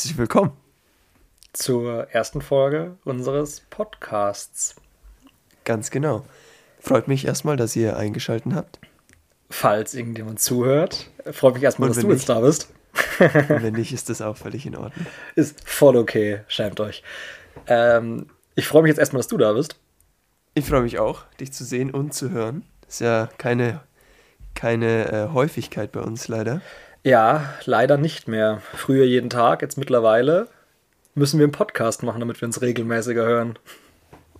Herzlich willkommen zur ersten Folge unseres Podcasts. Ganz genau. Freut mich erstmal, dass ihr eingeschaltet habt. Falls irgendjemand zuhört, freut mich erstmal, dass du nicht, jetzt da bist. Und wenn nicht, ist das auch völlig in Ordnung. Ist voll okay, schämt euch. Ähm, ich freue mich jetzt erstmal, dass du da bist. Ich freue mich auch, dich zu sehen und zu hören. Ist ja keine, keine äh, Häufigkeit bei uns leider. Ja, leider nicht mehr. Früher jeden Tag, jetzt mittlerweile müssen wir einen Podcast machen, damit wir uns regelmäßiger hören.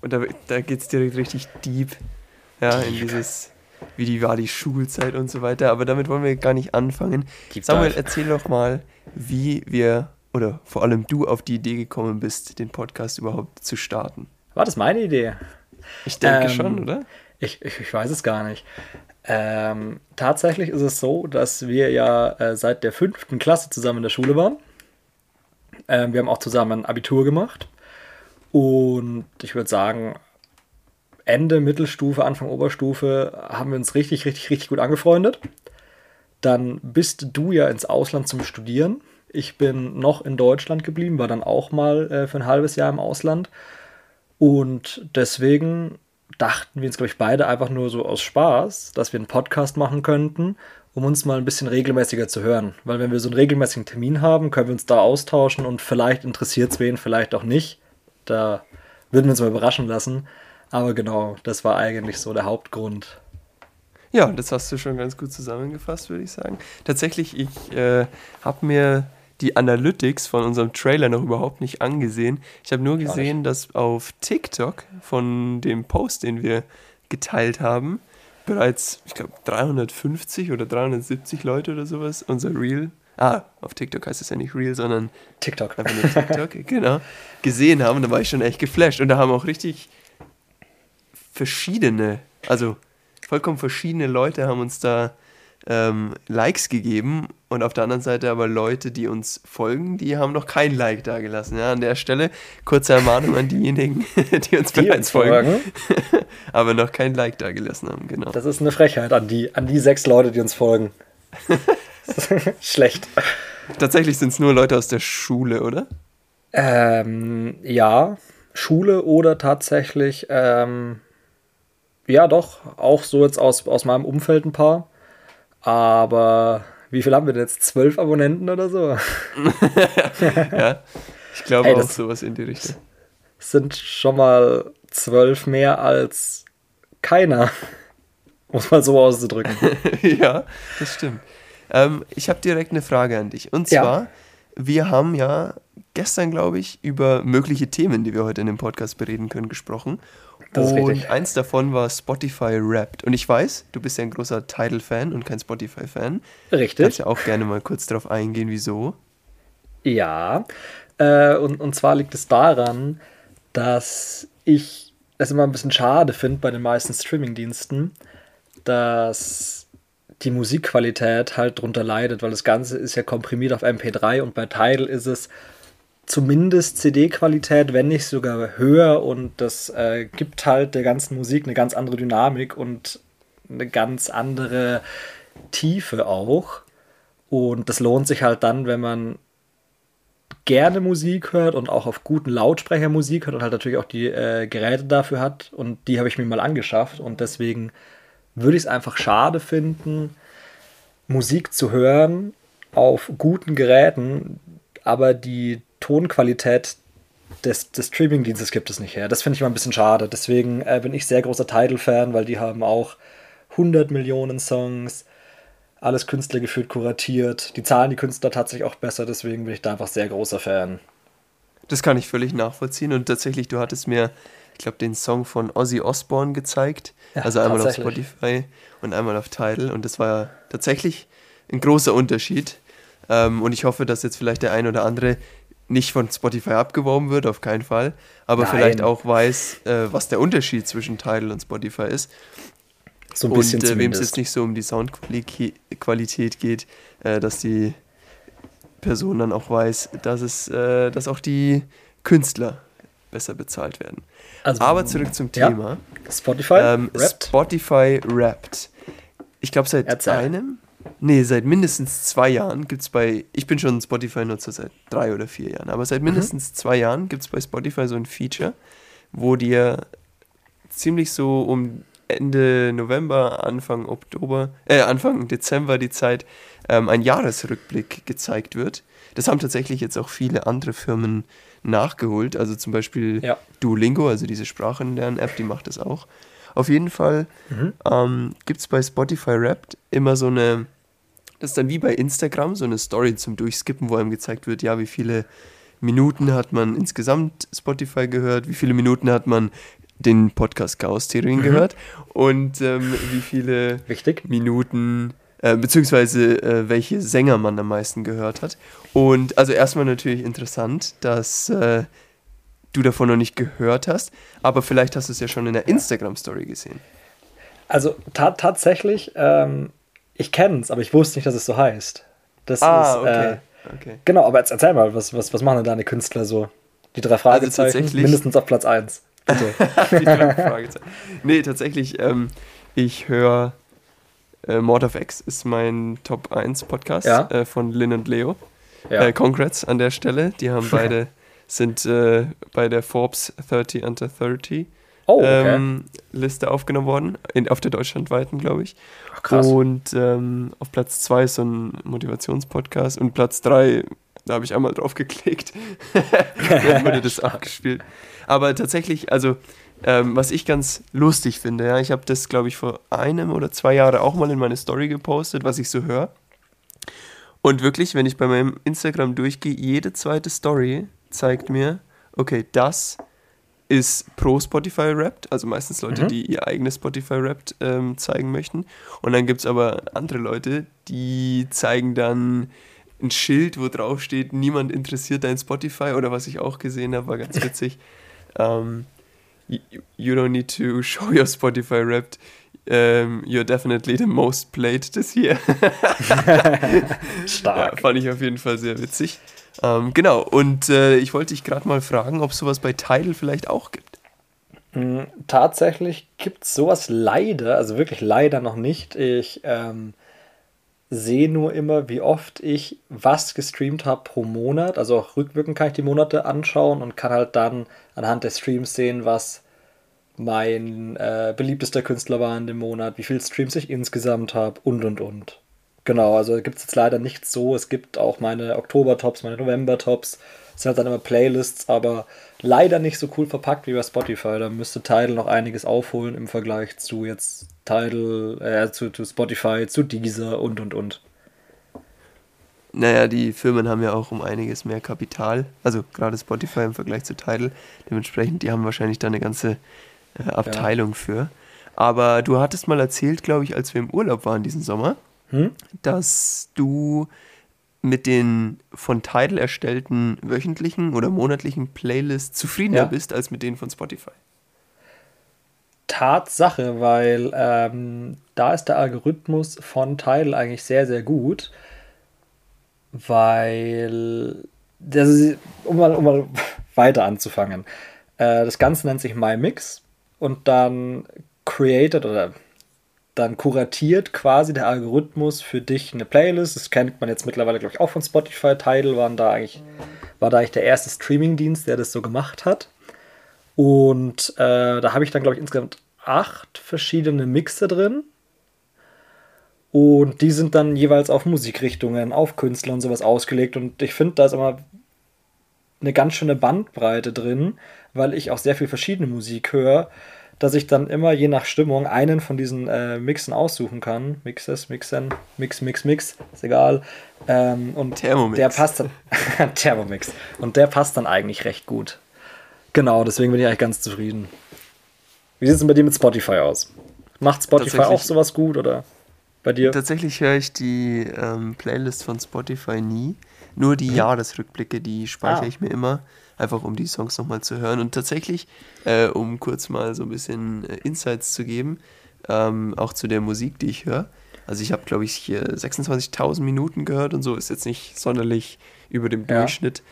Und da, da geht es direkt richtig deep. Ja, in dieses, wie die war die Schulzeit und so weiter. Aber damit wollen wir gar nicht anfangen. Deep Samuel, dive. erzähl doch mal, wie wir oder vor allem du auf die Idee gekommen bist, den Podcast überhaupt zu starten. War das meine Idee? Ich denke ähm, schon, oder? Ich, ich, ich, weiß es gar nicht. Ähm, tatsächlich ist es so, dass wir ja äh, seit der fünften Klasse zusammen in der Schule waren. Ähm, wir haben auch zusammen ein Abitur gemacht. Und ich würde sagen, Ende Mittelstufe, Anfang Oberstufe haben wir uns richtig, richtig, richtig gut angefreundet. Dann bist du ja ins Ausland zum Studieren. Ich bin noch in Deutschland geblieben, war dann auch mal äh, für ein halbes Jahr im Ausland. Und deswegen dachten wir uns, glaube ich, beide einfach nur so aus Spaß, dass wir einen Podcast machen könnten, um uns mal ein bisschen regelmäßiger zu hören. Weil wenn wir so einen regelmäßigen Termin haben, können wir uns da austauschen und vielleicht interessiert es wen, vielleicht auch nicht. Da würden wir uns mal überraschen lassen. Aber genau, das war eigentlich so der Hauptgrund. Ja, das hast du schon ganz gut zusammengefasst, würde ich sagen. Tatsächlich, ich äh, habe mir die Analytics von unserem Trailer noch überhaupt nicht angesehen. Ich habe nur gesehen, dass auf TikTok von dem Post, den wir geteilt haben, bereits, ich glaube, 350 oder 370 Leute oder sowas unser Reel, ah, auf TikTok heißt es ja nicht Reel, sondern TikTok. Einfach nur TikTok, genau, gesehen haben. Da war ich schon echt geflasht. Und da haben auch richtig verschiedene, also vollkommen verschiedene Leute haben uns da ähm, Likes gegeben und auf der anderen Seite aber Leute, die uns folgen, die haben noch kein Like da gelassen. Ja, an der Stelle kurze Ermahnung an diejenigen, die uns die bereits uns folgen, aber noch kein Like da gelassen haben. Genau. Das ist eine Frechheit an die, an die sechs Leute, die uns folgen. Schlecht. Tatsächlich sind es nur Leute aus der Schule, oder? Ähm, ja, Schule oder tatsächlich, ähm, ja doch, auch so jetzt aus, aus meinem Umfeld ein paar. Aber wie viel haben wir denn jetzt? Zwölf Abonnenten oder so? ja, ich glaube hey, auch sowas in die Richtung. Sind schon mal zwölf mehr als keiner. Muss man so auszudrücken. ja, das stimmt. Ähm, ich habe direkt eine Frage an dich. Und zwar, ja. wir haben ja gestern, glaube ich, über mögliche Themen, die wir heute in dem Podcast bereden können, gesprochen. Das und richtig. eins davon war Spotify Wrapped. Und ich weiß, du bist ja ein großer Tidal-Fan und kein Spotify-Fan. Richtig. Kannst ja auch gerne mal kurz darauf eingehen, wieso. Ja, äh, und, und zwar liegt es daran, dass ich es immer ein bisschen schade finde bei den meisten Streaming-Diensten, dass die Musikqualität halt drunter leidet, weil das Ganze ist ja komprimiert auf MP3 und bei Tidal ist es zumindest CD-Qualität, wenn nicht sogar höher und das äh, gibt halt der ganzen Musik eine ganz andere Dynamik und eine ganz andere Tiefe auch. Und das lohnt sich halt dann, wenn man gerne Musik hört und auch auf guten Lautsprecher Musik hört und halt natürlich auch die äh, Geräte dafür hat. Und die habe ich mir mal angeschafft und deswegen würde ich es einfach schade finden, Musik zu hören auf guten Geräten, aber die Tonqualität des, des Streaming-Dienstes gibt es nicht her. Das finde ich mal ein bisschen schade. Deswegen äh, bin ich sehr großer Tidal-Fan, weil die haben auch 100 Millionen Songs, alles Künstler gefühlt kuratiert. Die zahlen die Künstler tatsächlich auch besser, deswegen bin ich da einfach sehr großer Fan. Das kann ich völlig nachvollziehen und tatsächlich, du hattest mir, ich glaube, den Song von Ozzy Osbourne gezeigt. Ja, also einmal auf Spotify und einmal auf Tidal und das war tatsächlich ein großer Unterschied. Ähm, und ich hoffe, dass jetzt vielleicht der ein oder andere nicht von Spotify abgeworben wird, auf keinen Fall, aber Nein. vielleicht auch weiß, äh, was der Unterschied zwischen Tidal und Spotify ist. So ein bisschen und äh, wem es jetzt nicht so um die Soundqualität geht, äh, dass die Person dann auch weiß, dass es, äh, dass auch die Künstler besser bezahlt werden. Also, aber zurück zum Thema. Ja. Spotify ähm, Spotify Wrapped. Ich glaube seit Erzähl. einem Nee, seit mindestens zwei Jahren gibt es bei, ich bin schon Spotify-Nutzer seit drei oder vier Jahren, aber seit mhm. mindestens mhm. zwei Jahren gibt es bei Spotify so ein Feature, wo dir ziemlich so um Ende November, Anfang Oktober, äh, Anfang Dezember die Zeit, ähm, ein Jahresrückblick gezeigt wird. Das haben tatsächlich jetzt auch viele andere Firmen nachgeholt. Also zum Beispiel ja. Duolingo, also diese Sprachenlern-App, die macht das auch. Auf jeden Fall mhm. ähm, gibt es bei Spotify Wrapped immer so eine, das ist dann wie bei Instagram, so eine Story zum Durchskippen, wo einem gezeigt wird, ja, wie viele Minuten hat man insgesamt Spotify gehört, wie viele Minuten hat man den Podcast Chaos Theorien mhm. gehört und ähm, wie viele Richtig. Minuten äh, beziehungsweise äh, welche Sänger man am meisten gehört hat. Und also erstmal natürlich interessant, dass äh, du davon noch nicht gehört hast, aber vielleicht hast du es ja schon in der Instagram-Story gesehen. Also ta tatsächlich, ähm, ich kenne es, aber ich wusste nicht, dass es so heißt. Das ah, ist, okay. Äh, okay. Genau, aber jetzt erzähl mal, was, was, was machen denn deine Künstler so? Die drei also Fragezeichen, also mindestens auf Platz 1. Bitte. die drei Fragezeichen. Nee, tatsächlich, ähm, ich höre äh, Mord of X ist mein Top 1 Podcast ja? äh, von Lynn und Leo. Ja. Äh, congrats an der Stelle. Die haben beide, sind äh, bei der Forbes 30 Under 30 oh, okay. ähm, Liste aufgenommen worden, in, auf der deutschlandweiten, glaube ich. Ach, krass. Und ähm, auf Platz 2 ist so ein Motivationspodcast und Platz 3, da habe ich einmal drauf geklickt. Dann wurde das abgespielt. Aber tatsächlich, also ähm, was ich ganz lustig finde, ja, ich habe das, glaube ich, vor einem oder zwei Jahren auch mal in meine Story gepostet, was ich so höre. Und wirklich, wenn ich bei meinem Instagram durchgehe, jede zweite Story zeigt mir, okay, das ist pro Spotify Wrapped, also meistens Leute, mhm. die ihr eigenes Spotify Wrapped ähm, zeigen möchten. Und dann gibt es aber andere Leute, die zeigen dann ein Schild, wo drauf steht, niemand interessiert dein Spotify oder was ich auch gesehen habe, war ganz witzig. ähm, you don't need to show your Spotify Wrapped. Um, you're definitely the most played this year. Stark. Ja, fand ich auf jeden Fall sehr witzig. Ähm, genau, und äh, ich wollte dich gerade mal fragen, ob es sowas bei Tidal vielleicht auch gibt. Mm, tatsächlich gibt es sowas leider, also wirklich leider noch nicht. Ich ähm, sehe nur immer, wie oft ich was gestreamt habe pro Monat. Also auch rückwirkend kann ich die Monate anschauen und kann halt dann anhand der Streams sehen, was mein äh, beliebtester Künstler war in dem Monat, wie viele Streams ich insgesamt habe und und und. Genau, also gibt es jetzt leider nicht so. Es gibt auch meine Oktober-Tops, meine November-Tops. Es sind halt dann immer Playlists, aber leider nicht so cool verpackt wie bei Spotify. Da müsste Tidal noch einiges aufholen im Vergleich zu jetzt Tidal, äh, zu, zu Spotify, zu Deezer und und und. Naja, die Firmen haben ja auch um einiges mehr Kapital, also gerade Spotify im Vergleich zu Tidal. Dementsprechend, die haben wahrscheinlich da eine ganze äh, Abteilung ja. für. Aber du hattest mal erzählt, glaube ich, als wir im Urlaub waren diesen Sommer, hm? dass du mit den von Tidal erstellten wöchentlichen oder monatlichen Playlists zufriedener ja. bist als mit denen von Spotify. Tatsache, weil ähm, da ist der Algorithmus von Tidal eigentlich sehr, sehr gut, weil, das um, mal, um mal weiter anzufangen, äh, das Ganze nennt sich MyMix und dann created oder dann kuratiert quasi der Algorithmus für dich eine Playlist. Das kennt man jetzt mittlerweile, glaube ich, auch von Spotify. Tidal waren da eigentlich, war da eigentlich der erste Streaming-Dienst, der das so gemacht hat. Und äh, da habe ich dann, glaube ich, insgesamt acht verschiedene Mixe drin. Und die sind dann jeweils auf Musikrichtungen, auf Künstler und sowas ausgelegt. Und ich finde, da ist immer eine ganz schöne Bandbreite drin, weil ich auch sehr viel verschiedene Musik höre, dass ich dann immer je nach Stimmung einen von diesen äh, Mixen aussuchen kann. Mixes, Mixen, Mix, Mix, Mix, ist egal. Ähm, und Thermomix. der passt dann. Thermomix. Und der passt dann eigentlich recht gut. Genau, deswegen bin ich eigentlich ganz zufrieden. Wie sieht es denn bei dir mit Spotify aus? Macht Spotify auch sowas gut oder bei dir? Tatsächlich höre ich die ähm, Playlist von Spotify nie. Nur die mhm. Jahresrückblicke, die speichere ah. ich mir immer, einfach um die Songs nochmal zu hören. Und tatsächlich, äh, um kurz mal so ein bisschen äh, Insights zu geben, ähm, auch zu der Musik, die ich höre. Also ich habe, glaube ich, hier 26.000 Minuten gehört und so, ist jetzt nicht sonderlich über dem ja. Durchschnitt.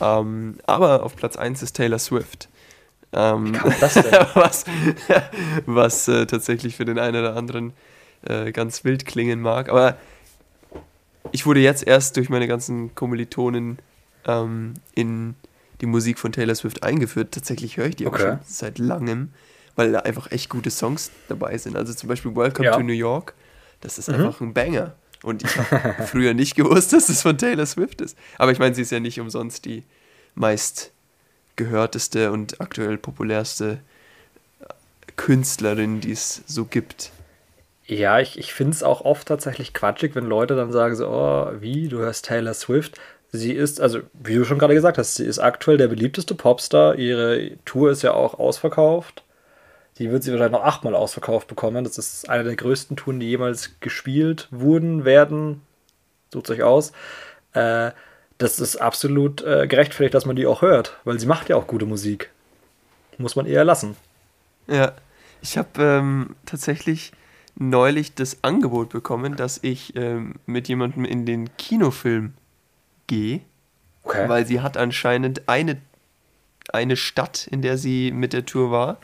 Ähm, aber auf Platz 1 ist Taylor Swift. Ähm, was was äh, tatsächlich für den einen oder anderen äh, ganz wild klingen mag. Aber ich wurde jetzt erst durch meine ganzen Kommilitonen ähm, in die Musik von Taylor Swift eingeführt. Tatsächlich höre ich die okay. auch schon seit langem, weil da einfach echt gute Songs dabei sind. Also zum Beispiel Welcome ja. to New York, das ist mhm. einfach ein Banger. Und ich habe früher nicht gewusst, dass es von Taylor Swift ist. Aber ich meine, sie ist ja nicht umsonst die meist gehörteste und aktuell populärste Künstlerin, die es so gibt. Ja, ich, ich finde es auch oft tatsächlich quatschig, wenn Leute dann sagen so, oh, wie, du hörst Taylor Swift. Sie ist, also wie du schon gerade gesagt hast, sie ist aktuell der beliebteste Popstar. Ihre Tour ist ja auch ausverkauft. Die wird sie wahrscheinlich noch achtmal ausverkauft bekommen. Das ist eine der größten Touren, die jemals gespielt wurden, werden. Sucht euch aus. Äh, das ist absolut äh, gerechtfertigt, dass man die auch hört, weil sie macht ja auch gute Musik. Muss man eher lassen. Ja, ich habe ähm, tatsächlich neulich das Angebot bekommen, dass ich ähm, mit jemandem in den Kinofilm gehe, okay. weil sie hat anscheinend eine, eine Stadt, in der sie mit der Tour war,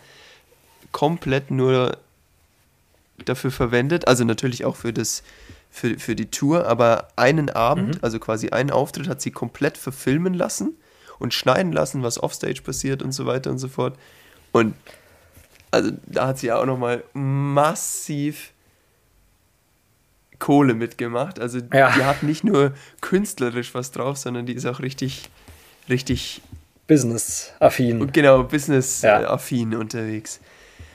komplett nur dafür verwendet, also natürlich auch für das für, für die Tour, aber einen Abend, mhm. also quasi einen Auftritt, hat sie komplett verfilmen lassen und schneiden lassen, was offstage passiert und so weiter und so fort. Und also da hat sie ja auch nochmal massiv Kohle mitgemacht. Also ja. die hat nicht nur künstlerisch was drauf, sondern die ist auch richtig, richtig Business-affin. Genau, Business-affin ja. unterwegs.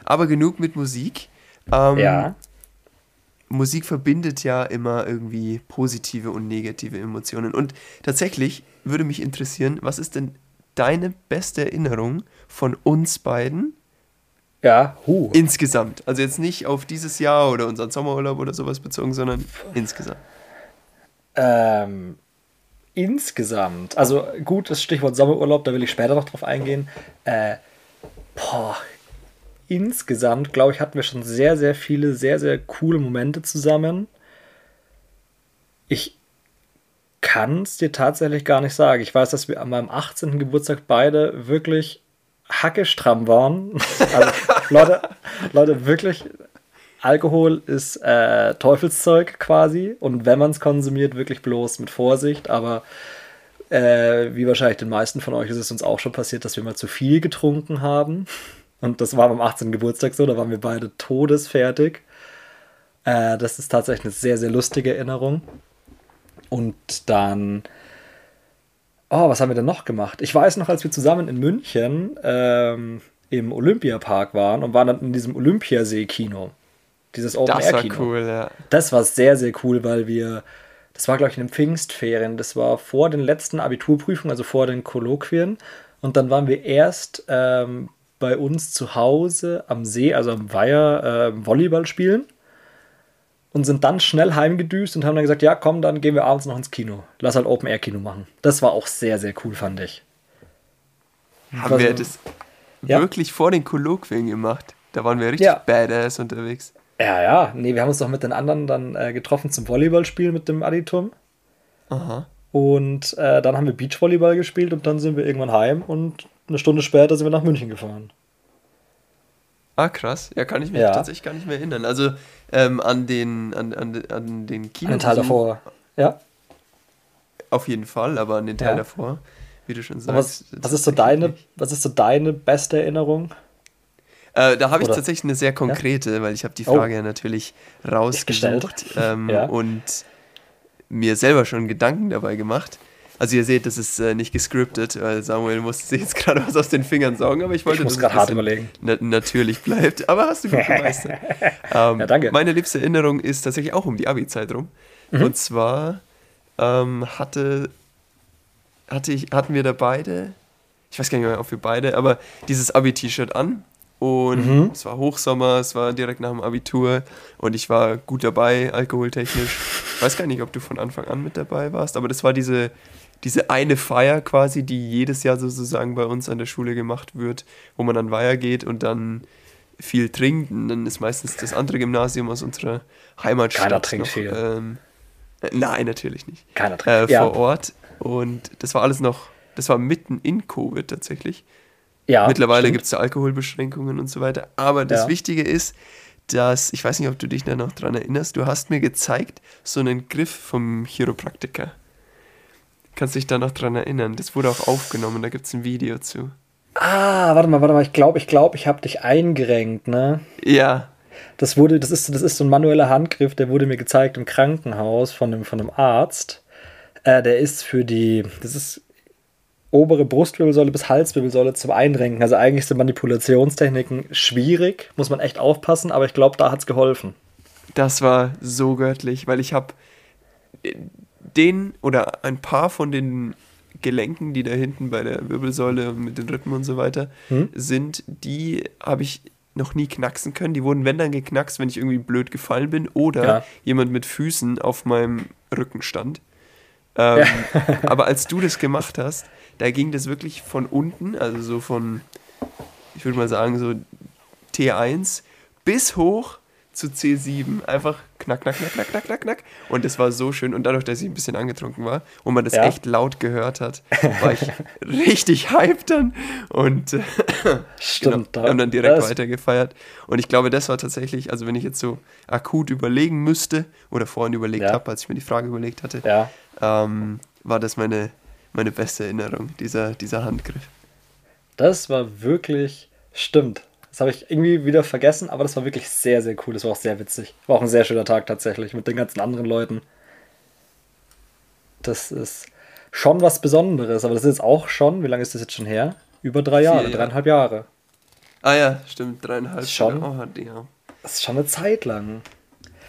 Aber genug mit Musik. Ähm, ja. Musik verbindet ja immer irgendwie positive und negative Emotionen. Und tatsächlich würde mich interessieren, was ist denn deine beste Erinnerung von uns beiden ja, hu. Insgesamt. Also jetzt nicht auf dieses Jahr oder unseren Sommerurlaub oder sowas bezogen, sondern insgesamt. Ähm, insgesamt. Also gut, das Stichwort Sommerurlaub, da will ich später noch drauf eingehen. Äh, boah, insgesamt, glaube ich, hatten wir schon sehr, sehr viele, sehr, sehr coole Momente zusammen. Ich kann es dir tatsächlich gar nicht sagen. Ich weiß, dass wir an meinem 18. Geburtstag beide wirklich hackestramm waren. Also, Leute, Leute, wirklich, Alkohol ist äh, Teufelszeug quasi. Und wenn man es konsumiert, wirklich bloß mit Vorsicht. Aber äh, wie wahrscheinlich den meisten von euch ist es uns auch schon passiert, dass wir mal zu viel getrunken haben. Und das war beim 18. Geburtstag so, da waren wir beide todesfertig. Äh, das ist tatsächlich eine sehr, sehr lustige Erinnerung. Und dann Oh, was haben wir denn noch gemacht? Ich weiß noch, als wir zusammen in München ähm, im Olympiapark waren und waren dann in diesem Olympiasee-Kino. Dieses Open-Air-Kino. Das war cool, ja. Das war sehr, sehr cool, weil wir, das war, glaube ich, in den Pfingstferien. Das war vor den letzten Abiturprüfungen, also vor den Kolloquien. Und dann waren wir erst ähm, bei uns zu Hause am See, also am Weiher, äh, Volleyball spielen und sind dann schnell heimgedüst und haben dann gesagt, ja, komm, dann gehen wir abends noch ins Kino. Lass halt Open-Air-Kino machen. Das war auch sehr, sehr cool, fand ich. Haben wir das ja? wirklich vor den Kolloquien gemacht? Da waren wir richtig ja. badass unterwegs. Ja, ja. Nee, wir haben uns doch mit den anderen dann äh, getroffen zum Volleyballspiel mit dem Aditum. Aha. Und äh, dann haben wir Beachvolleyball gespielt und dann sind wir irgendwann heim und eine Stunde später sind wir nach München gefahren. Ah, krass. Ja, kann ich mich ja. tatsächlich gar nicht mehr erinnern. Also ähm, an den, an, an, an den Kino. An den Teil davor, ja. Auf jeden Fall, aber an den Teil ja. davor, wie du schon sagst. Was, was, ist so deine, was ist so deine beste Erinnerung? Äh, da habe ich tatsächlich eine sehr konkrete, ja? weil ich habe die Frage oh. ja natürlich rausgesucht ähm, ja. und mir selber schon Gedanken dabei gemacht. Also ihr seht, das ist äh, nicht gescriptet, weil Samuel musste sich jetzt gerade was aus den Fingern saugen, aber ich wollte, ich muss dass es hart überlegen. Na natürlich bleibt. Aber hast du gut gemeistert. ähm, ja, danke. Meine liebste Erinnerung ist tatsächlich auch um die Abi-Zeit rum. Mhm. Und zwar ähm, hatte, hatte ich, hatten wir da beide, ich weiß gar nicht mehr, ob wir beide, aber dieses Abi-T-Shirt an. Und mhm. es war Hochsommer, es war direkt nach dem Abitur und ich war gut dabei, alkoholtechnisch. Ich weiß gar nicht, ob du von Anfang an mit dabei warst, aber das war diese diese eine Feier quasi, die jedes Jahr sozusagen bei uns an der Schule gemacht wird, wo man an Weiher geht und dann viel trinkt. Und dann ist meistens das andere Gymnasium aus unserer Heimatstadt. Keiner trinkt noch, viel. Ähm, äh, nein, natürlich nicht. Keiner trinkt. Äh, ja. Vor Ort. Und das war alles noch, das war mitten in Covid tatsächlich. Ja. Mittlerweile gibt es Alkoholbeschränkungen und so weiter. Aber das ja. Wichtige ist, dass, ich weiß nicht, ob du dich da noch dran erinnerst, du hast mir gezeigt, so einen Griff vom Chiropraktiker. Kannst dich da noch dran erinnern? Das wurde auch aufgenommen, da gibt es ein Video zu. Ah, warte mal, warte mal, ich glaube, ich glaube, ich habe dich eingerenkt, ne? Ja. Das wurde, das ist, das ist so ein manueller Handgriff, der wurde mir gezeigt im Krankenhaus von einem, von einem Arzt. Äh, der ist für die, das ist obere Brustwirbelsäule bis Halswirbelsäule zum Einrenken. Also eigentlich sind Manipulationstechniken schwierig, muss man echt aufpassen, aber ich glaube, da hat es geholfen. Das war so göttlich, weil ich habe den oder ein paar von den Gelenken, die da hinten bei der Wirbelsäule mit den Rippen und so weiter hm? sind, die habe ich noch nie knacksen können. Die wurden, wenn dann geknackst, wenn ich irgendwie blöd gefallen bin oder ja. jemand mit Füßen auf meinem Rücken stand. Ähm, ja. aber als du das gemacht hast, da ging das wirklich von unten, also so von, ich würde mal sagen, so T1 bis hoch zu C7. Einfach knack, knack, knack, knack, knack, knack, knack. Und das war so schön. Und dadurch, dass ich ein bisschen angetrunken war und man das ja. echt laut gehört hat, war ich richtig hyped dann. Und äh, Stimmt, genau, haben dann direkt weitergefeiert. Und ich glaube, das war tatsächlich, also wenn ich jetzt so akut überlegen müsste oder vorhin überlegt ja. habe, als ich mir die Frage überlegt hatte, ja. ähm, war das meine, meine beste Erinnerung, dieser, dieser Handgriff. Das war wirklich, stimmt. Das habe ich irgendwie wieder vergessen, aber das war wirklich sehr, sehr cool. Das war auch sehr witzig. War auch ein sehr schöner Tag tatsächlich mit den ganzen anderen Leuten. Das ist schon was Besonderes, aber das ist jetzt auch schon, wie lange ist das jetzt schon her? Über drei Jahre, Vier, dreieinhalb Jahre. Ah ja, stimmt, dreieinhalb schon, Jahre. Oh, ja. Das ist schon eine Zeit lang.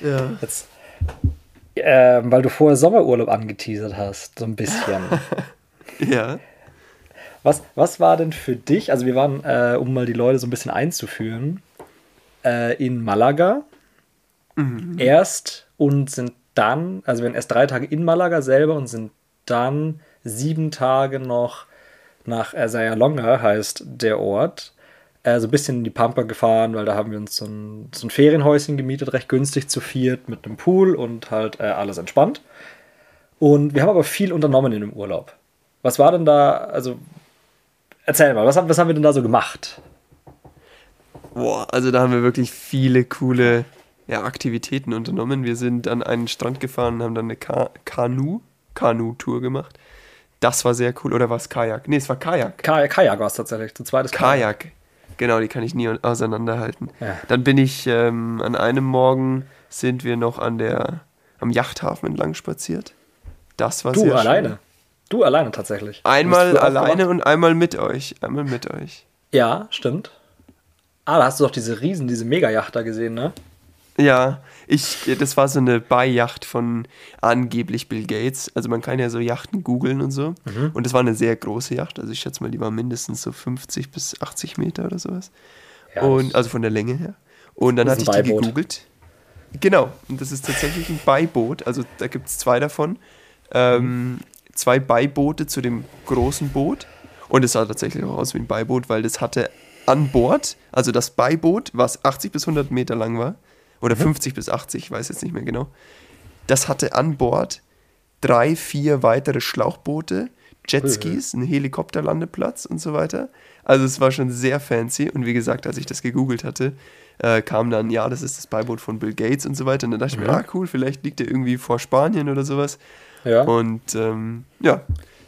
Ja. Jetzt, äh, weil du vorher Sommerurlaub angeteasert hast, so ein bisschen. ja. Was, was war denn für dich, also wir waren, äh, um mal die Leute so ein bisschen einzuführen, äh, in Malaga mhm. erst und sind dann, also wir waren erst drei Tage in Malaga selber und sind dann sieben Tage noch nach Sayalonga, heißt der Ort, äh, so ein bisschen in die Pampa gefahren, weil da haben wir uns so ein, so ein Ferienhäuschen gemietet, recht günstig zu viert, mit einem Pool und halt äh, alles entspannt. Und wir haben aber viel unternommen in dem Urlaub. Was war denn da, also Erzähl mal, was, was haben wir denn da so gemacht? Boah, also da haben wir wirklich viele coole ja, Aktivitäten unternommen. Wir sind an einen Strand gefahren und haben dann eine Ka Kanu, Kanu-Tour gemacht. Das war sehr cool. Oder war es Kajak? Nee, es war Kajak. Kajak, Kajak war es tatsächlich. Zu zweites Kajak. Kajak. Genau, die kann ich nie auseinanderhalten. Ja. Dann bin ich ähm, an einem Morgen sind wir noch an der am Yachthafen entlang spaziert. Das war du, sehr alleine. Schön. Du alleine tatsächlich. Einmal alleine und einmal mit euch. Einmal mit euch. Ja, stimmt. Ah, da hast du doch diese Riesen, diese Mega-Yacht da gesehen, ne? Ja, ich, das war so eine Beijacht von angeblich Bill Gates. Also man kann ja so Yachten googeln und so. Mhm. Und das war eine sehr große Yacht. Also ich schätze mal, die war mindestens so 50 bis 80 Meter oder sowas. Ja, und also von der Länge her. Und dann hatte ich die gegoogelt. Genau, und das ist tatsächlich ein Beiboot. Also da gibt es zwei davon. Ähm, zwei Beiboote zu dem großen Boot. Und es sah tatsächlich auch aus wie ein Beiboot, weil das hatte an Bord, also das Beiboot, was 80 bis 100 Meter lang war, oder 50 mhm. bis 80, ich weiß jetzt nicht mehr genau, das hatte an Bord drei, vier weitere Schlauchboote, Jetskis, einen Helikopterlandeplatz und so weiter. Also es war schon sehr fancy und wie gesagt, als ich das gegoogelt hatte, äh, kam dann, ja, das ist das Beiboot von Bill Gates und so weiter. Und dann dachte ich mir, mhm. ah cool, vielleicht liegt er irgendwie vor Spanien oder sowas. Ja. Und ähm, ja,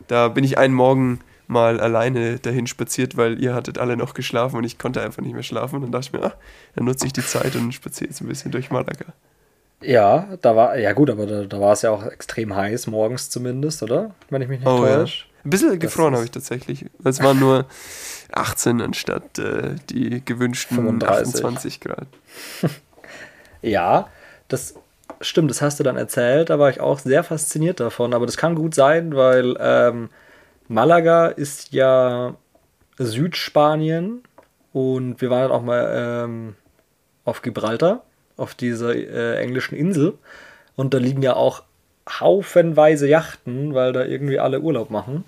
da bin ich einen Morgen mal alleine dahin spaziert, weil ihr hattet alle noch geschlafen und ich konnte einfach nicht mehr schlafen. Und dann dachte ich mir, ach, dann nutze ich die Zeit und spaziere jetzt ein bisschen durch Malaga. Ja, da war, ja gut, aber da, da war es ja auch extrem heiß, morgens zumindest, oder? Wenn ich mich nicht oh, täusche. Ja. Ein bisschen gefroren habe ich tatsächlich. Es waren nur 18 anstatt äh, die gewünschten 35. 28 Grad. ja, das Stimmt, das hast du dann erzählt, da war ich auch sehr fasziniert davon. Aber das kann gut sein, weil ähm, Malaga ist ja Südspanien und wir waren dann auch mal ähm, auf Gibraltar, auf dieser äh, englischen Insel. Und da liegen ja auch haufenweise Yachten, weil da irgendwie alle Urlaub machen.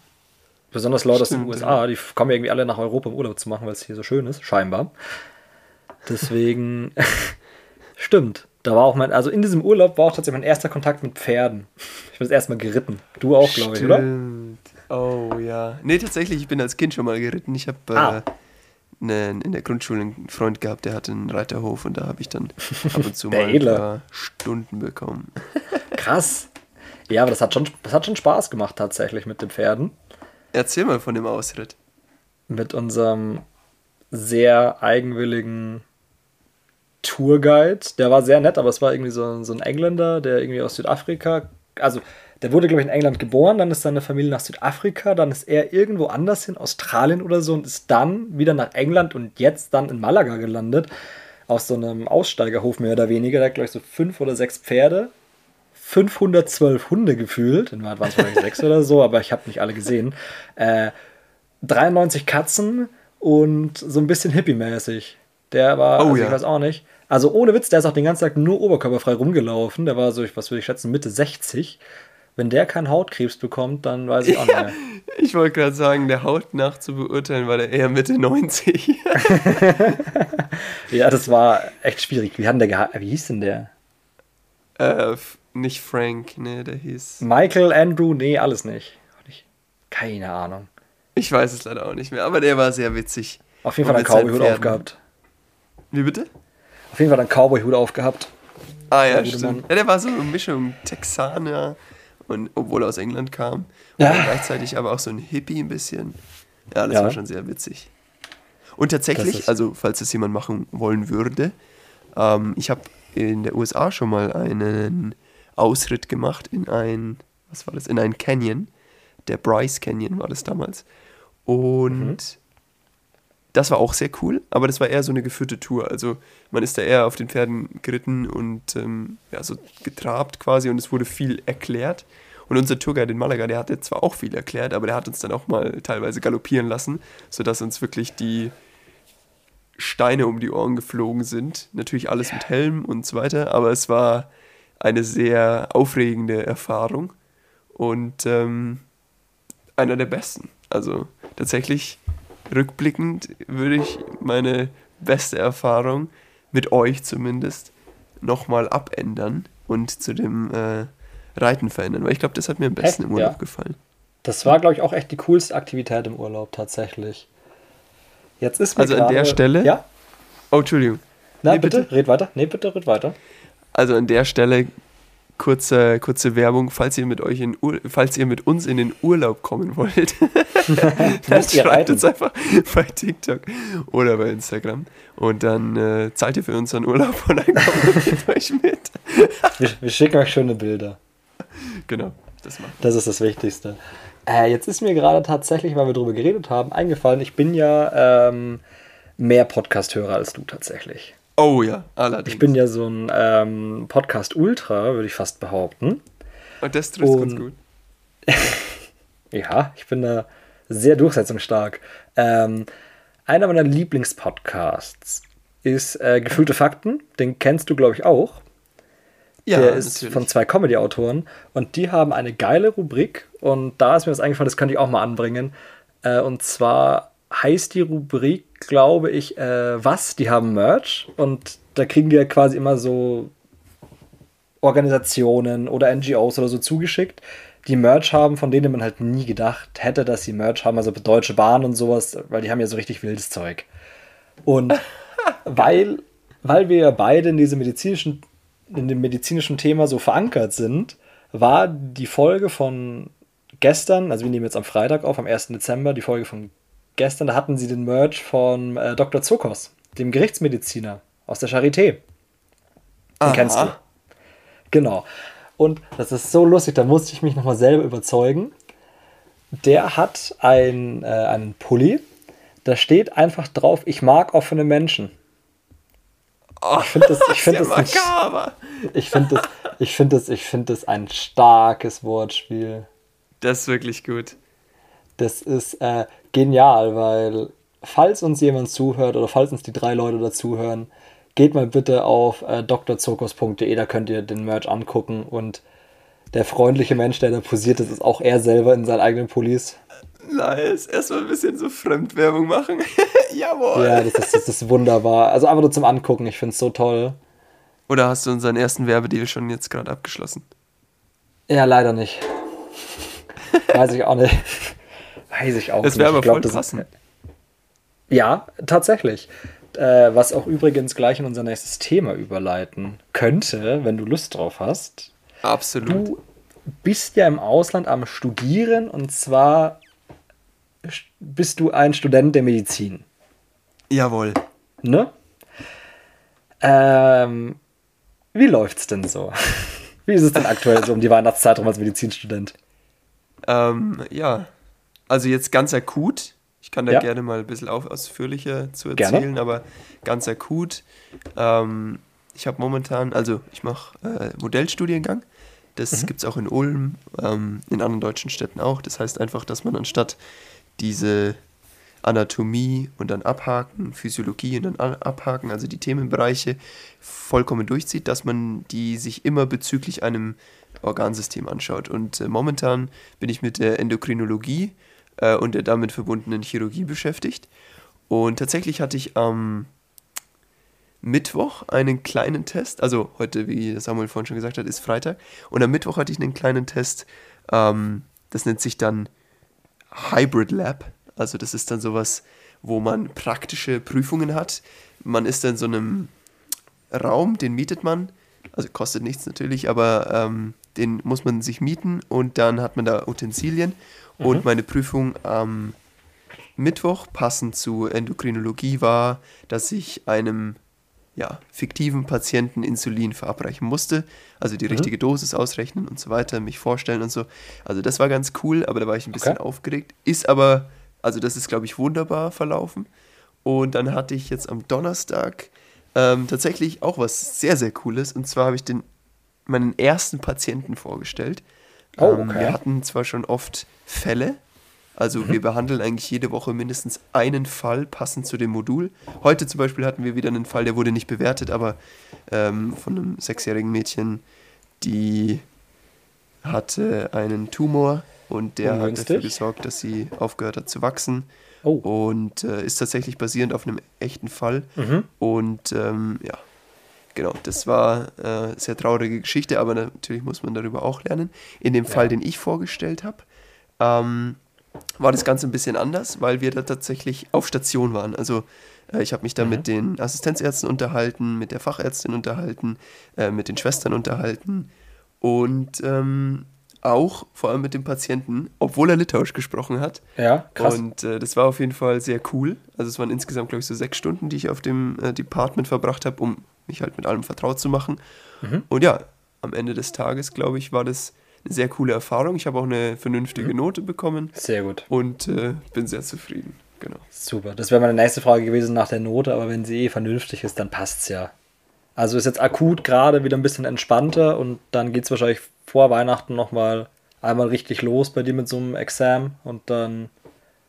Besonders Leute aus den USA, die kommen irgendwie alle nach Europa, um Urlaub zu machen, weil es hier so schön ist, scheinbar. Deswegen, stimmt. Da war auch mein, also in diesem Urlaub war auch tatsächlich mein erster Kontakt mit Pferden. Ich bin das erste Mal geritten. Du auch, glaube ich, oder? Oh ja. Nee, tatsächlich, ich bin als Kind schon mal geritten. Ich habe äh, ah. eine, in der Grundschule einen Freund gehabt, der hatte einen Reiterhof und da habe ich dann ab und zu mal ein paar Stunden bekommen. Krass. Ja, aber das hat, schon, das hat schon Spaß gemacht tatsächlich mit den Pferden. Erzähl mal von dem Ausritt. Mit unserem sehr eigenwilligen Tourguide. Der war sehr nett, aber es war irgendwie so, so ein Engländer, der irgendwie aus Südafrika, also der wurde, glaube ich, in England geboren, dann ist seine Familie nach Südafrika, dann ist er irgendwo anders hin, Australien oder so, und ist dann wieder nach England und jetzt dann in Malaga gelandet, aus so einem Aussteigerhof mehr oder weniger. Der hat, glaube ich, so fünf oder sechs Pferde, 512 Hunde gefühlt, in Wahrheit waren es vielleicht sechs oder so, aber ich habe nicht alle gesehen. Äh, 93 Katzen und so ein bisschen hippie-mäßig. Der war, oh, also ja. ich weiß auch nicht. Also ohne Witz, der ist auch den ganzen Tag nur oberkörperfrei rumgelaufen. Der war so, was würde ich schätzen, Mitte 60. Wenn der keinen Hautkrebs bekommt, dann weiß ich auch ja, nicht mehr. Ich wollte gerade sagen, der Haut nach zu beurteilen, war der eher Mitte 90. ja, das war echt schwierig. Wie, hat der Wie hieß denn der? Äh, nicht Frank, nee, der hieß. Michael, Andrew, nee, alles nicht. Keine Ahnung. Ich weiß es leider auch nicht mehr, aber der war sehr witzig. Auf jeden Fall einen Cowboy-Hut aufgehabt. Wie bitte? Auf jeden Fall einen Cowboy-Hut aufgehabt. Ah ja, stimmt. Ja, der war so eine Mischung Texaner und obwohl er aus England kam. Ja. Und gleichzeitig aber auch so ein Hippie ein bisschen. Ja, das ja. war schon sehr witzig. Und tatsächlich, also falls das jemand machen wollen würde, ähm, ich habe in der USA schon mal einen Ausritt gemacht in ein, was war das, in ein Canyon. Der Bryce Canyon war das damals. Und mhm. Das war auch sehr cool, aber das war eher so eine geführte Tour. Also man ist da eher auf den Pferden geritten und ähm, ja, so getrabt quasi und es wurde viel erklärt. Und unser Tourguide in Malaga, der hatte zwar auch viel erklärt, aber der hat uns dann auch mal teilweise galoppieren lassen, sodass uns wirklich die Steine um die Ohren geflogen sind. Natürlich alles mit Helm und so weiter, aber es war eine sehr aufregende Erfahrung und ähm, einer der besten. Also tatsächlich rückblickend würde ich meine beste Erfahrung mit euch zumindest nochmal abändern und zu dem äh, Reiten verändern, weil ich glaube, das hat mir am besten echt? im Urlaub ja. gefallen. Das war, glaube ich, auch echt die coolste Aktivität im Urlaub tatsächlich. Jetzt ist mir Also grade, an der Stelle. Ja? Oh, Entschuldigung. Na, nee, bitte, bitte, red weiter. Nee, bitte, red weiter. Also an der Stelle kurze, kurze Werbung, falls ihr mit euch in Ur falls ihr mit uns in den Urlaub kommen wollt, dann schreibt uns einfach bei TikTok oder bei Instagram und dann äh, zahlt ihr für unseren Urlaub und dann wir mit euch mit. wir, wir, schicken euch schöne Bilder. Genau, das machen Das ist das Wichtigste. Äh, jetzt ist mir gerade tatsächlich, weil wir darüber geredet haben, eingefallen, ich bin ja ähm, mehr Podcast-Hörer als du tatsächlich. Oh ja, allerdings. Ich bin ja so ein ähm, Podcast-Ultra, würde ich fast behaupten. Und das trifft Und, ganz gut. ja, ich bin da sehr durchsetzungsstark. Ähm, einer meiner Lieblingspodcasts ist äh, Gefühlte Fakten. Den kennst du, glaube ich, auch. Ja, Der ist natürlich. von zwei Comedy-Autoren und die haben eine geile Rubrik und da ist mir das eingefallen, das könnte ich auch mal anbringen. Äh, und zwar heißt die Rubrik, glaube ich, äh, was? Die haben Merch und da kriegen die ja quasi immer so Organisationen oder NGOs oder so zugeschickt, die Merch haben, von denen man halt nie gedacht hätte, dass sie Merch haben, also Deutsche Bahn und sowas, weil die haben ja so richtig wildes Zeug. Und weil, weil wir ja beide in diesem medizinischen, in dem medizinischen Thema so verankert sind, war die Folge von gestern, also wir nehmen jetzt am Freitag auf, am 1. Dezember, die Folge von gestern, hatten sie den Merch von äh, Dr. Zokos, dem Gerichtsmediziner aus der Charité. Den Aha. kennst du. Genau. Und das ist so lustig, da musste ich mich nochmal selber überzeugen. Der hat ein, äh, einen Pulli, da steht einfach drauf, ich mag offene Menschen. Oh, ich finde das, ich finde das, ein, ich finde das, ich finde das, ich finde das ein starkes Wortspiel. Das ist wirklich gut. Das ist äh, genial, weil falls uns jemand zuhört oder falls uns die drei Leute dazuhören, geht mal bitte auf äh, drzokos.de, da könnt ihr den Merch angucken und der freundliche Mensch, der da posiert ist, ist auch er selber in seinen eigenen Pullis. Nice. Erstmal ein bisschen so Fremdwerbung machen. Jawohl. Ja, das ist, das ist wunderbar. Also einfach nur zum Angucken, ich finde es so toll. Oder hast du unseren ersten Werbedeal schon jetzt gerade abgeschlossen? Ja, leider nicht. Weiß ich auch nicht. Weiß ich auch das nicht. Das wäre aber voll passend. Ja, tatsächlich. Äh, was auch übrigens gleich in unser nächstes Thema überleiten könnte, wenn du Lust drauf hast. Absolut. Du bist ja im Ausland am Studieren und zwar bist du ein Student der Medizin. Jawohl. Ne? Ähm, wie läuft's denn so? Wie ist es denn aktuell so um die Weihnachtszeit rum als Medizinstudent? Ähm, ja, also jetzt ganz akut. Ich kann da ja. gerne mal ein bisschen ausführlicher zu erzählen, gerne. aber ganz akut. Ähm, ich habe momentan, also ich mache äh, Modellstudiengang. Das mhm. gibt es auch in Ulm, ähm, in anderen deutschen Städten auch. Das heißt einfach, dass man anstatt diese Anatomie und dann abhaken, Physiologie und dann abhaken, also die Themenbereiche vollkommen durchzieht, dass man die sich immer bezüglich einem Organsystem anschaut. Und äh, momentan bin ich mit der Endokrinologie äh, und der damit verbundenen Chirurgie beschäftigt. Und tatsächlich hatte ich am Mittwoch einen kleinen Test, also heute, wie Samuel vorhin schon gesagt hat, ist Freitag. Und am Mittwoch hatte ich einen kleinen Test, ähm, das nennt sich dann Hybrid Lab. Also das ist dann sowas, wo man praktische Prüfungen hat. Man ist dann in so einem Raum, den mietet man. Also kostet nichts natürlich, aber ähm, den muss man sich mieten und dann hat man da Utensilien. Mhm. Und meine Prüfung am Mittwoch, passend zu Endokrinologie, war, dass ich einem ja, fiktiven Patienten Insulin verabreichen musste. Also die mhm. richtige Dosis ausrechnen und so weiter, mich vorstellen und so. Also das war ganz cool, aber da war ich ein bisschen okay. aufgeregt. Ist aber also das ist, glaube ich, wunderbar verlaufen. Und dann hatte ich jetzt am Donnerstag ähm, tatsächlich auch was sehr, sehr Cooles. Und zwar habe ich den, meinen ersten Patienten vorgestellt. Oh, ähm, okay. wir hatten zwar schon oft Fälle, also mhm. wir behandeln eigentlich jede Woche mindestens einen Fall passend zu dem Modul. Heute zum Beispiel hatten wir wieder einen Fall, der wurde nicht bewertet, aber ähm, von einem sechsjährigen Mädchen, die hatte einen Tumor und der hat dafür gesorgt, dass sie aufgehört hat zu wachsen. Oh. Und äh, ist tatsächlich basierend auf einem echten Fall. Mhm. Und ähm, ja, genau, das war eine äh, sehr traurige Geschichte, aber natürlich muss man darüber auch lernen. In dem ja. Fall, den ich vorgestellt habe, ähm, war das Ganze ein bisschen anders, weil wir da tatsächlich auf Station waren. Also äh, ich habe mich da mhm. mit den Assistenzärzten unterhalten, mit der Fachärztin unterhalten, äh, mit den Schwestern unterhalten. Und ähm, auch, vor allem mit dem Patienten, obwohl er Litauisch gesprochen hat. Ja, krass. Und äh, das war auf jeden Fall sehr cool. Also es waren insgesamt, glaube ich, so sechs Stunden, die ich auf dem äh, Department verbracht habe, um mich halt mit allem vertraut zu machen. Mhm. Und ja, am Ende des Tages, glaube ich, war das eine sehr coole Erfahrung. Ich habe auch eine vernünftige mhm. Note bekommen. Sehr gut. Und äh, bin sehr zufrieden. Genau. Super. Das wäre meine nächste Frage gewesen nach der Note, aber wenn sie eh vernünftig ist, dann passt es ja. Also ist jetzt akut gerade wieder ein bisschen entspannter und dann geht es wahrscheinlich vor Weihnachten nochmal einmal richtig los bei dir mit so einem Exam und dann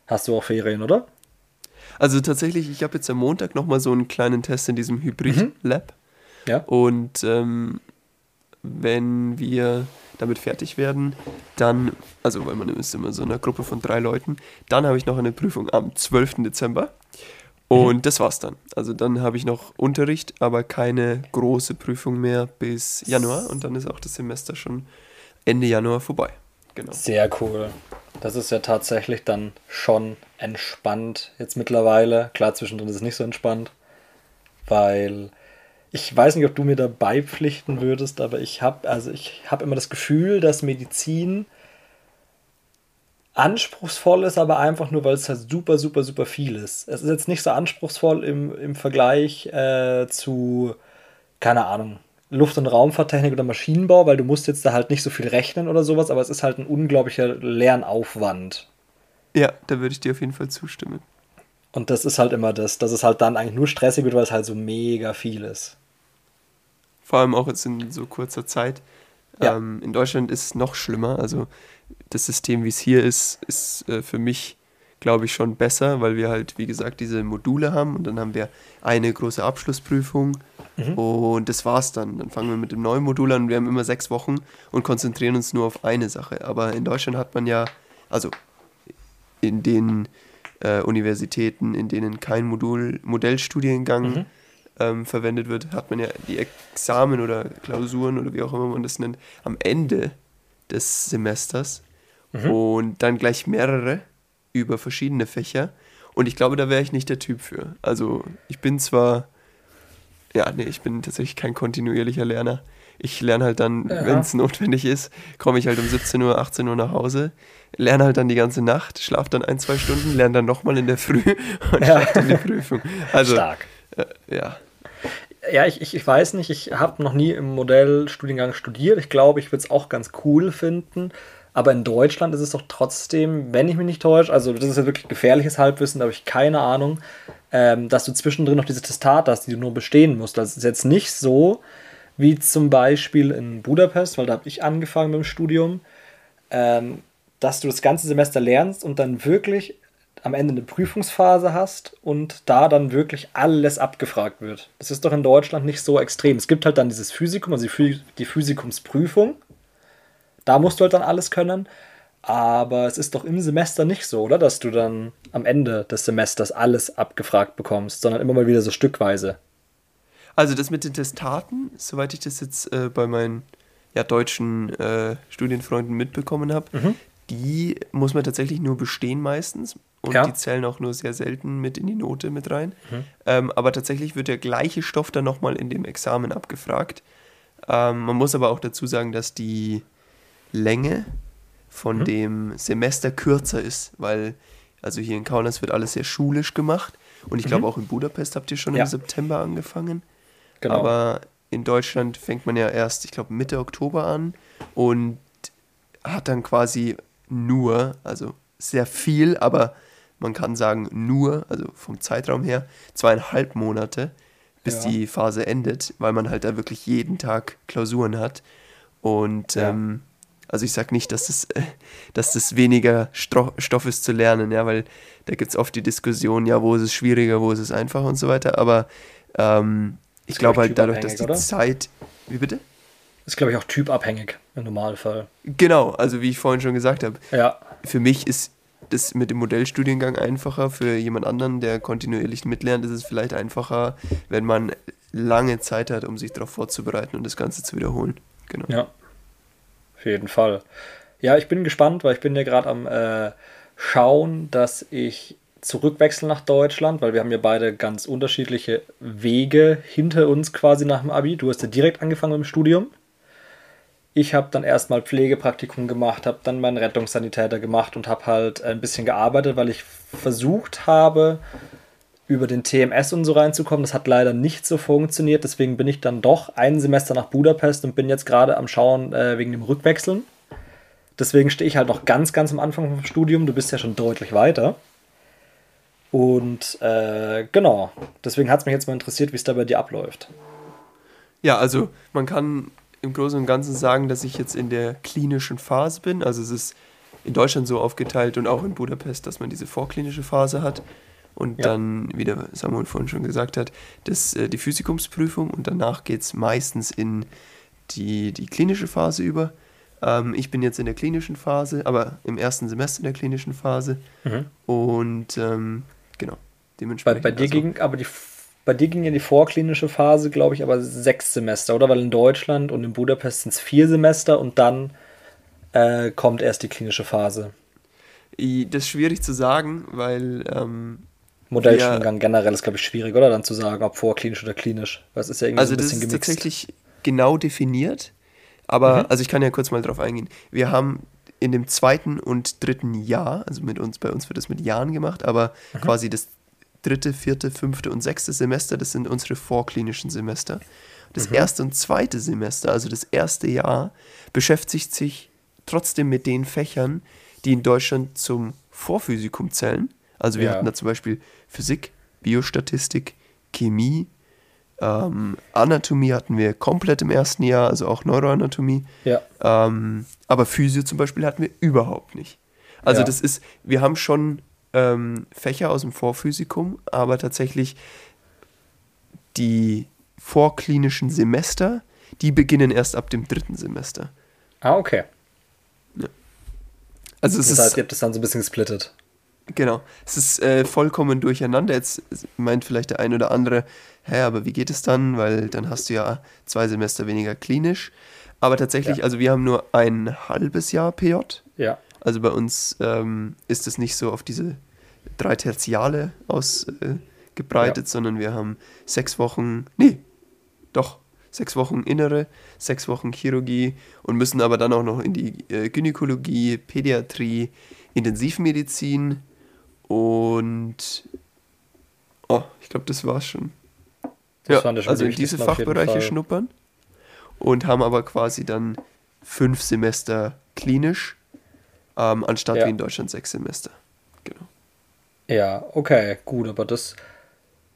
hast du auch Ferien, oder? Also tatsächlich, ich habe jetzt am Montag nochmal so einen kleinen Test in diesem Hybrid-Lab. Mhm. Ja. Und ähm, wenn wir damit fertig werden, dann, also weil man ist immer so in einer Gruppe von drei Leuten, dann habe ich noch eine Prüfung am 12. Dezember. Und mhm. das war's dann. Also dann habe ich noch Unterricht, aber keine große Prüfung mehr bis Januar und dann ist auch das Semester schon Ende Januar vorbei. Genau. Sehr cool. Das ist ja tatsächlich dann schon entspannt jetzt mittlerweile. Klar, zwischendrin ist es nicht so entspannt, weil ich weiß nicht, ob du mir da beipflichten würdest, aber ich habe also ich habe immer das Gefühl, dass Medizin anspruchsvoll ist, aber einfach nur, weil es halt super, super, super viel ist. Es ist jetzt nicht so anspruchsvoll im, im Vergleich äh, zu, keine Ahnung, Luft- und Raumfahrttechnik oder Maschinenbau, weil du musst jetzt da halt nicht so viel rechnen oder sowas, aber es ist halt ein unglaublicher Lernaufwand. Ja, da würde ich dir auf jeden Fall zustimmen. Und das ist halt immer das, dass es halt dann eigentlich nur stressig wird, weil es halt so mega viel ist. Vor allem auch jetzt in so kurzer Zeit. Ja. Ähm, in Deutschland ist es noch schlimmer. Also das System, wie es hier ist, ist äh, für mich, glaube ich, schon besser, weil wir halt, wie gesagt, diese Module haben und dann haben wir eine große Abschlussprüfung mhm. und das war's dann. Dann fangen wir mit dem neuen Modul an. Wir haben immer sechs Wochen und konzentrieren uns nur auf eine Sache. Aber in Deutschland hat man ja, also in den äh, Universitäten, in denen kein Modul, Modellstudiengang mhm. ähm, verwendet wird, hat man ja die Examen oder Klausuren oder wie auch immer man das nennt, am Ende des Semesters mhm. und dann gleich mehrere über verschiedene Fächer. Und ich glaube, da wäre ich nicht der Typ für. Also ich bin zwar, ja, nee, ich bin tatsächlich kein kontinuierlicher Lerner. Ich lerne halt dann, ja. wenn es notwendig ist, komme ich halt um 17 Uhr, 18 Uhr nach Hause, lerne halt dann die ganze Nacht, schlafe dann ein, zwei Stunden, lerne dann nochmal in der Früh und ja. schreibe dann die Prüfung. Also, Stark. Äh, ja. Ja, ich, ich, ich weiß nicht, ich habe noch nie im Modellstudiengang studiert. Ich glaube, ich würde es auch ganz cool finden. Aber in Deutschland ist es doch trotzdem, wenn ich mich nicht täusche, also das ist ja wirklich gefährliches Halbwissen, da habe ich keine Ahnung, ähm, dass du zwischendrin noch diese Testate hast, die du nur bestehen musst. Das ist jetzt nicht so wie zum Beispiel in Budapest, weil da habe ich angefangen mit dem Studium, ähm, dass du das ganze Semester lernst und dann wirklich am Ende eine Prüfungsphase hast und da dann wirklich alles abgefragt wird. Das ist doch in Deutschland nicht so extrem. Es gibt halt dann dieses Physikum, also die Physikumsprüfung da musst du halt dann alles können. Aber es ist doch im Semester nicht so, oder? Dass du dann am Ende des Semesters alles abgefragt bekommst, sondern immer mal wieder so stückweise. Also das mit den Testaten, soweit ich das jetzt äh, bei meinen ja, deutschen äh, Studienfreunden mitbekommen habe, mhm. die muss man tatsächlich nur bestehen meistens. Und ja. die zählen auch nur sehr selten mit in die Note mit rein. Mhm. Ähm, aber tatsächlich wird der gleiche Stoff dann nochmal in dem Examen abgefragt. Ähm, man muss aber auch dazu sagen, dass die Länge von mhm. dem Semester kürzer ist, weil also hier in Kaunas wird alles sehr schulisch gemacht und ich glaube mhm. auch in Budapest habt ihr schon ja. im September angefangen. Genau. Aber in Deutschland fängt man ja erst, ich glaube, Mitte Oktober an und hat dann quasi nur, also sehr viel, aber man kann sagen nur, also vom Zeitraum her, zweieinhalb Monate, bis ja. die Phase endet, weil man halt da wirklich jeden Tag Klausuren hat. Und ja. ähm, also ich sage nicht, dass das, äh, dass das weniger Stro Stoff ist zu lernen, ja, weil da gibt es oft die Diskussion, ja, wo ist es schwieriger, wo ist es einfacher und so weiter. Aber ähm, ich glaube halt dadurch, dass die oder? Zeit. Wie bitte? ist, glaube ich, auch typabhängig im Normalfall. Genau, also wie ich vorhin schon gesagt habe. Ja. Für mich ist das mit dem Modellstudiengang einfacher. Für jemand anderen, der kontinuierlich mitlernt, ist es vielleicht einfacher, wenn man lange Zeit hat, um sich darauf vorzubereiten und das Ganze zu wiederholen. Genau. Ja, auf jeden Fall. Ja, ich bin gespannt, weil ich bin ja gerade am äh, Schauen, dass ich zurückwechsel nach Deutschland, weil wir haben ja beide ganz unterschiedliche Wege hinter uns quasi nach dem Abi. Du hast ja direkt angefangen mit dem Studium. Ich habe dann erstmal Pflegepraktikum gemacht, habe dann meinen Rettungssanitäter gemacht und habe halt ein bisschen gearbeitet, weil ich versucht habe, über den TMS und so reinzukommen. Das hat leider nicht so funktioniert. Deswegen bin ich dann doch ein Semester nach Budapest und bin jetzt gerade am Schauen äh, wegen dem Rückwechseln. Deswegen stehe ich halt noch ganz, ganz am Anfang vom Studium. Du bist ja schon deutlich weiter. Und äh, genau, deswegen hat es mich jetzt mal interessiert, wie es da bei dir abläuft. Ja, also man kann im Großen und Ganzen sagen, dass ich jetzt in der klinischen Phase bin. Also es ist in Deutschland so aufgeteilt und auch in Budapest, dass man diese vorklinische Phase hat und ja. dann, wie der Samuel vorhin schon gesagt hat, das, äh, die Physikumsprüfung und danach geht es meistens in die, die klinische Phase über. Ähm, ich bin jetzt in der klinischen Phase, aber im ersten Semester der klinischen Phase mhm. und ähm, genau, dementsprechend. Bei, bei dir also, ging aber die bei dir ging ja die vorklinische Phase, glaube ich, aber sechs Semester, oder? Weil in Deutschland und in Budapest sind es vier Semester und dann äh, kommt erst die klinische Phase. Das ist schwierig zu sagen, weil ähm, Modellstudiengang generell ist, glaube ich, schwierig, oder? Dann zu sagen, ob vorklinisch oder klinisch. Weil es ist ja irgendwie also so ein bisschen das ist gemixt. tatsächlich genau definiert. Aber, mhm. also ich kann ja kurz mal drauf eingehen. Wir haben in dem zweiten und dritten Jahr, also mit uns, bei uns wird das mit Jahren gemacht, aber mhm. quasi das dritte, vierte, fünfte und sechste Semester, das sind unsere vorklinischen Semester. Das mhm. erste und zweite Semester, also das erste Jahr, beschäftigt sich trotzdem mit den Fächern, die in Deutschland zum Vorphysikum zählen. Also wir ja. hatten da zum Beispiel Physik, Biostatistik, Chemie, ähm, Anatomie hatten wir komplett im ersten Jahr, also auch Neuroanatomie. Ja. Ähm, aber Physio zum Beispiel hatten wir überhaupt nicht. Also ja. das ist, wir haben schon ähm, Fächer aus dem Vorphysikum, aber tatsächlich die vorklinischen Semester, die beginnen erst ab dem dritten Semester. Ah, okay. Ja. Also es das heißt, ist, ihr habt das dann so ein bisschen gesplittet. Genau. Es ist äh, vollkommen durcheinander. Jetzt meint vielleicht der ein oder andere, hä, aber wie geht es dann? Weil dann hast du ja zwei Semester weniger klinisch. Aber tatsächlich, ja. also wir haben nur ein halbes Jahr PJ. Ja. Also bei uns ähm, ist es nicht so auf diese drei Tertiale ausgebreitet, äh, ja. sondern wir haben sechs Wochen, nee, doch, sechs Wochen Innere, sechs Wochen Chirurgie und müssen aber dann auch noch in die äh, Gynäkologie, Pädiatrie, Intensivmedizin und oh, ich glaube, das war's schon. Das ja, also in diese Fachbereiche schnuppern und haben aber quasi dann fünf Semester klinisch, ähm, anstatt ja. wie in Deutschland sechs Semester. Genau. Ja, okay, gut, aber das,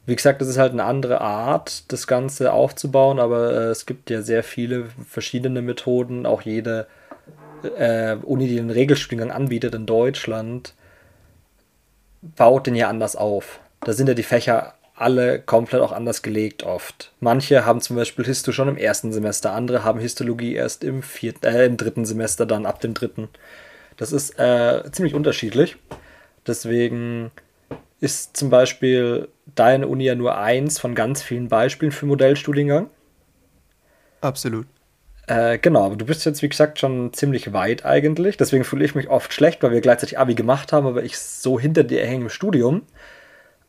wie gesagt, das ist halt eine andere Art, das Ganze aufzubauen, aber äh, es gibt ja sehr viele verschiedene Methoden. Auch jede äh, Uni, die den Regelstudiengang anbietet in Deutschland, baut den ja anders auf. Da sind ja die Fächer alle komplett auch anders gelegt oft. Manche haben zum Beispiel Histo schon im ersten Semester, andere haben Histologie erst im, vierten, äh, im dritten Semester, dann ab dem dritten. Das ist äh, ziemlich unterschiedlich. Deswegen ist zum Beispiel deine Uni ja nur eins von ganz vielen Beispielen für Modellstudiengang. Absolut. Äh, genau, aber du bist jetzt, wie gesagt, schon ziemlich weit eigentlich. Deswegen fühle ich mich oft schlecht, weil wir gleichzeitig Abi gemacht haben, aber ich so hinter dir hänge im Studium.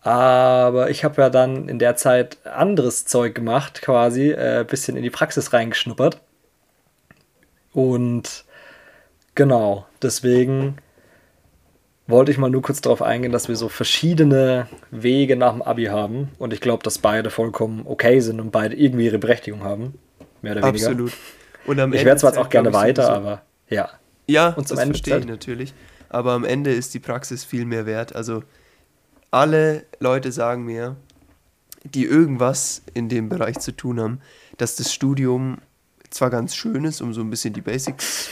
Aber ich habe ja dann in der Zeit anderes Zeug gemacht, quasi, äh, bisschen in die Praxis reingeschnuppert. Und genau, deswegen wollte ich mal nur kurz darauf eingehen, dass wir so verschiedene Wege nach dem Abi haben. Und ich glaube, dass beide vollkommen okay sind und beide irgendwie ihre Berechtigung haben. Mehr oder weniger. Absolut. Und am ich werde zwar jetzt auch gerne weiter, aber ja. Ja, und zum das Ende verstehe ich natürlich. Aber am Ende ist die Praxis viel mehr wert. Also alle Leute sagen mir, die irgendwas in dem Bereich zu tun haben, dass das Studium zwar ganz schön ist, um so ein bisschen die Basics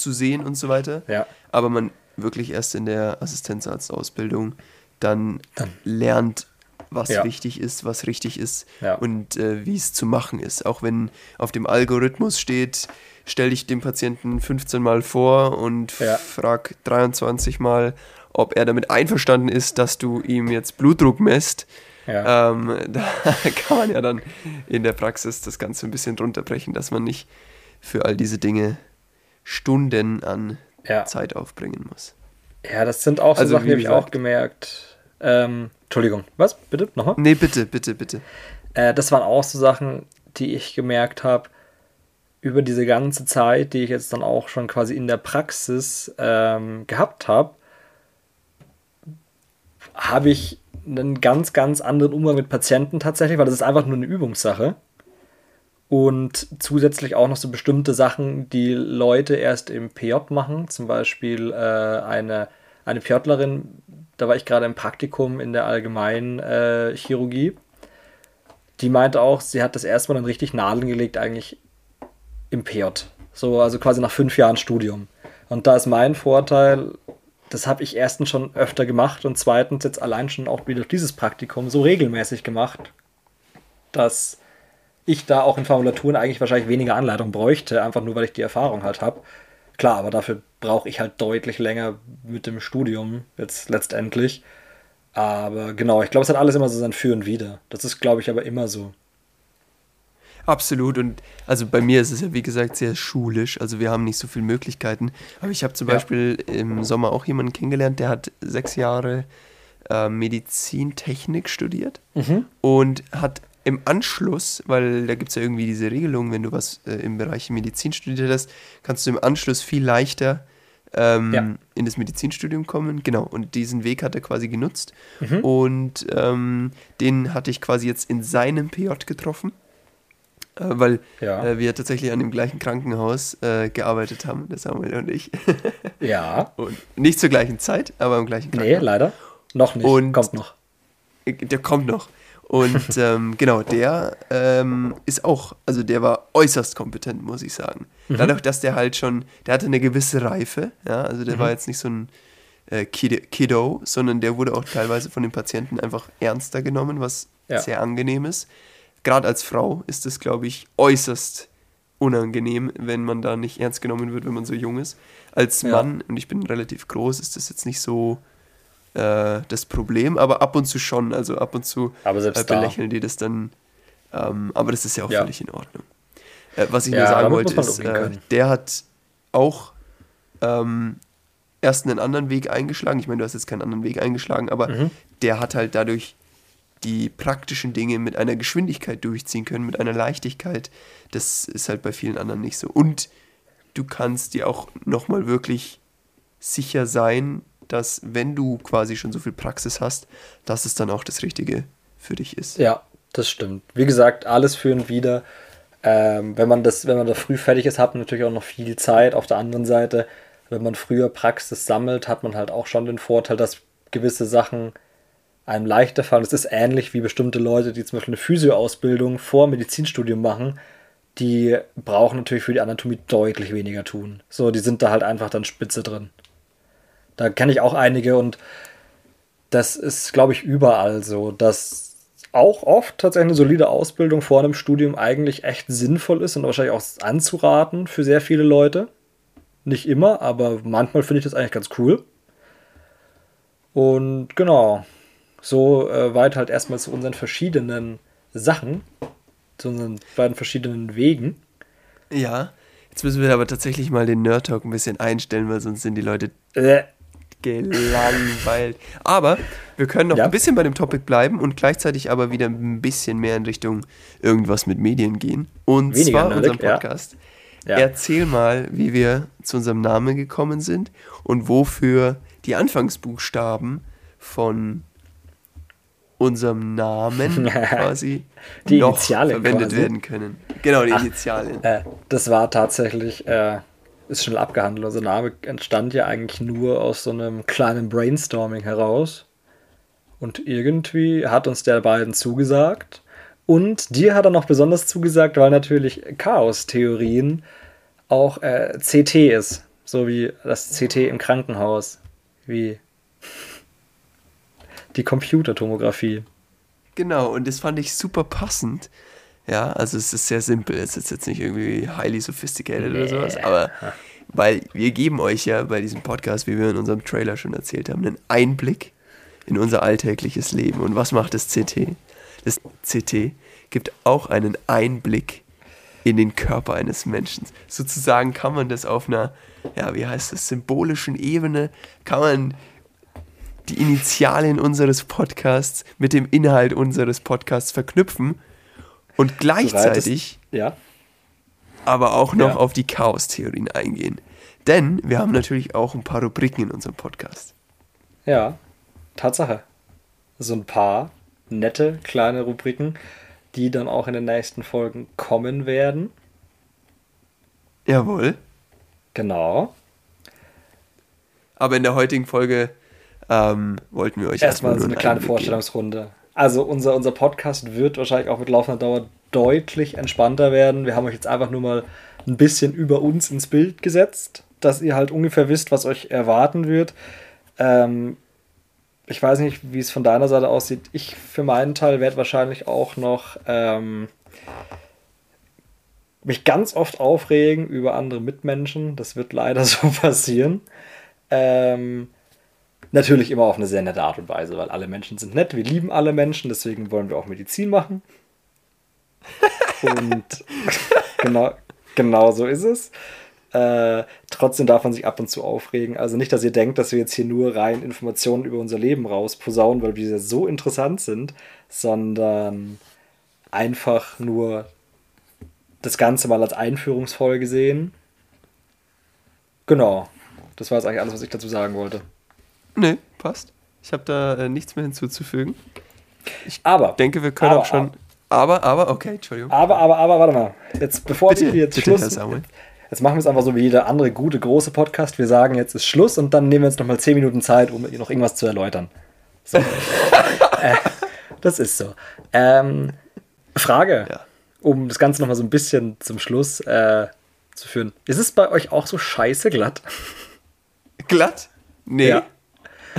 zu sehen und so weiter, ja. aber man wirklich erst in der Assistenzarztausbildung dann, lernt, was ja. wichtig ist, was richtig ist ja. und äh, wie es zu machen ist. Auch wenn auf dem Algorithmus steht, stell dich dem Patienten 15 Mal vor und ja. frag 23 Mal, ob er damit einverstanden ist, dass du ihm jetzt Blutdruck messt. Ähm, da kann man ja dann in der Praxis das Ganze ein bisschen runterbrechen, dass man nicht für all diese Dinge Stunden an ja. Zeit aufbringen muss. Ja, das sind auch so also, Sachen, die habe ich auch gemerkt. Ähm, Entschuldigung, was? Bitte? Nochmal? Nee, bitte, bitte, bitte. Äh, das waren auch so Sachen, die ich gemerkt habe über diese ganze Zeit, die ich jetzt dann auch schon quasi in der Praxis ähm, gehabt habe habe ich einen ganz, ganz anderen Umgang mit Patienten tatsächlich, weil das ist einfach nur eine Übungssache. Und zusätzlich auch noch so bestimmte Sachen, die Leute erst im PJ machen. Zum Beispiel äh, eine, eine PJlerin, da war ich gerade im Praktikum in der allgemeinen äh, Chirurgie. Die meinte auch, sie hat das erste Mal dann richtig Nadeln gelegt, eigentlich im PJ. So, also quasi nach fünf Jahren Studium. Und da ist mein Vorteil, das habe ich erstens schon öfter gemacht und zweitens jetzt allein schon auch wieder dieses Praktikum so regelmäßig gemacht, dass ich da auch in Formulaturen eigentlich wahrscheinlich weniger Anleitung bräuchte, einfach nur weil ich die Erfahrung halt habe. Klar, aber dafür brauche ich halt deutlich länger mit dem Studium jetzt letztendlich. Aber genau, ich glaube, es hat alles immer so sein Für und Wider. Das ist, glaube ich, aber immer so. Absolut. Und also bei mir ist es ja, wie gesagt, sehr schulisch. Also wir haben nicht so viele Möglichkeiten. Aber ich habe zum ja. Beispiel im Sommer auch jemanden kennengelernt, der hat sechs Jahre äh, Medizintechnik studiert mhm. und hat im Anschluss, weil da gibt es ja irgendwie diese Regelung, wenn du was äh, im Bereich Medizin studiert hast, kannst du im Anschluss viel leichter ähm, ja. in das Medizinstudium kommen. Genau, und diesen Weg hat er quasi genutzt. Mhm. Und ähm, den hatte ich quasi jetzt in seinem PJ getroffen. Äh, weil ja. äh, wir tatsächlich an dem gleichen Krankenhaus äh, gearbeitet haben, der Samuel und ich. ja. Und nicht zur gleichen Zeit, aber im gleichen Krankenhaus. Nee, leider. Noch nicht. Und kommt noch. Äh, der kommt noch. Und ähm, genau, der ähm, ist auch, also der war äußerst kompetent, muss ich sagen. Mhm. Dadurch, dass der halt schon, der hatte eine gewisse Reife, ja, also der mhm. war jetzt nicht so ein äh, Kiddo, sondern der wurde auch teilweise von den Patienten einfach ernster genommen, was ja. sehr angenehm ist gerade als Frau ist es, glaube ich, äußerst unangenehm, wenn man da nicht ernst genommen wird, wenn man so jung ist. Als ja. Mann, und ich bin relativ groß, ist das jetzt nicht so äh, das Problem, aber ab und zu schon. Also ab und zu äh, belächeln die das dann. Ähm, aber das ist ja auch ja. völlig in Ordnung. Äh, was ich ja, nur sagen wollte, ist, äh, der hat auch ähm, erst einen anderen Weg eingeschlagen. Ich meine, du hast jetzt keinen anderen Weg eingeschlagen, aber mhm. der hat halt dadurch die praktischen Dinge mit einer Geschwindigkeit durchziehen können, mit einer Leichtigkeit. Das ist halt bei vielen anderen nicht so. Und du kannst dir auch nochmal wirklich sicher sein, dass wenn du quasi schon so viel Praxis hast, dass es dann auch das Richtige für dich ist. Ja, das stimmt. Wie gesagt, alles für und wieder. Ähm, wenn man das, wenn man da früh fertig ist, hat man natürlich auch noch viel Zeit. Auf der anderen Seite, wenn man früher Praxis sammelt, hat man halt auch schon den Vorteil, dass gewisse Sachen einem leichter fallen. Es ist ähnlich wie bestimmte Leute, die zum Beispiel eine Physioausbildung vor Medizinstudium machen. Die brauchen natürlich für die Anatomie deutlich weniger tun. So, die sind da halt einfach dann spitze drin. Da kenne ich auch einige und das ist, glaube ich, überall so, dass auch oft tatsächlich eine solide Ausbildung vor einem Studium eigentlich echt sinnvoll ist und wahrscheinlich auch anzuraten für sehr viele Leute. Nicht immer, aber manchmal finde ich das eigentlich ganz cool. Und genau, so äh, weit halt erstmal zu unseren verschiedenen Sachen, zu unseren beiden verschiedenen Wegen. Ja, jetzt müssen wir aber tatsächlich mal den Nerd Talk ein bisschen einstellen, weil sonst sind die Leute äh gelangweilt. Aber wir können noch ja. ein bisschen bei dem Topic bleiben und gleichzeitig aber wieder ein bisschen mehr in Richtung irgendwas mit Medien gehen. Und Weniger zwar unserem Podcast. Ja. Ja. Erzähl mal, wie wir zu unserem Namen gekommen sind und wofür die Anfangsbuchstaben von unserem Namen quasi die noch verwendet quasi. werden können. Genau, die Ach, Initialen. Äh, das war tatsächlich äh, ist schnell abgehandelt. Unser Name entstand ja eigentlich nur aus so einem kleinen Brainstorming heraus. Und irgendwie hat uns der beiden zugesagt. Und dir hat er noch besonders zugesagt, weil natürlich Chaos-Theorien auch äh, CT ist. So wie das CT im Krankenhaus. Wie die Computertomographie. Genau, und das fand ich super passend, ja, also es ist sehr simpel. Es ist jetzt nicht irgendwie highly sophisticated nee. oder sowas, aber weil wir geben euch ja bei diesem Podcast, wie wir in unserem Trailer schon erzählt haben, einen Einblick in unser alltägliches Leben. Und was macht das CT? Das CT gibt auch einen Einblick in den Körper eines Menschen. Sozusagen kann man das auf einer, ja, wie heißt das, symbolischen Ebene, kann man die Initialien unseres Podcasts mit dem Inhalt unseres Podcasts verknüpfen und gleichzeitig ja. aber auch noch ja. auf die Chaos-Theorien eingehen. Denn wir haben natürlich auch ein paar Rubriken in unserem Podcast. Ja, Tatsache. So ein paar nette kleine Rubriken, die dann auch in den nächsten Folgen kommen werden. Jawohl. Genau. Aber in der heutigen Folge ähm, wollten wir euch erstmal, erstmal so eine kleine Vorstellungsrunde. Geben. Also unser, unser Podcast wird wahrscheinlich auch mit laufender Dauer deutlich entspannter werden. Wir haben euch jetzt einfach nur mal ein bisschen über uns ins Bild gesetzt, dass ihr halt ungefähr wisst, was euch erwarten wird. Ähm, ich weiß nicht, wie es von deiner Seite aussieht. Ich für meinen Teil werde wahrscheinlich auch noch ähm, mich ganz oft aufregen über andere Mitmenschen. Das wird leider so passieren. Ähm, Natürlich immer auf eine sehr nette Art und Weise, weil alle Menschen sind nett, wir lieben alle Menschen, deswegen wollen wir auch Medizin machen. Und genau, genau so ist es. Äh, trotzdem darf man sich ab und zu aufregen. Also nicht, dass ihr denkt, dass wir jetzt hier nur rein Informationen über unser Leben rausposaunen, weil wir so interessant sind, sondern einfach nur das Ganze mal als Einführungsfolge sehen. Genau. Das war jetzt eigentlich alles, was ich dazu sagen wollte. Nee, passt. Ich habe da äh, nichts mehr hinzuzufügen. Ich aber, denke, wir können aber, auch schon. Aber, aber, okay, Entschuldigung. Aber, aber, aber, warte mal. Jetzt, bevor bitte, wir jetzt bitte, Schluss. Jetzt machen wir es einfach so wie jeder andere gute, große Podcast. Wir sagen, jetzt ist Schluss und dann nehmen wir uns nochmal 10 Minuten Zeit, um noch irgendwas zu erläutern. So. äh, das ist so. Ähm, Frage, ja. um das Ganze nochmal so ein bisschen zum Schluss äh, zu führen. Ist es bei euch auch so scheiße glatt? Glatt? Nee. Ja.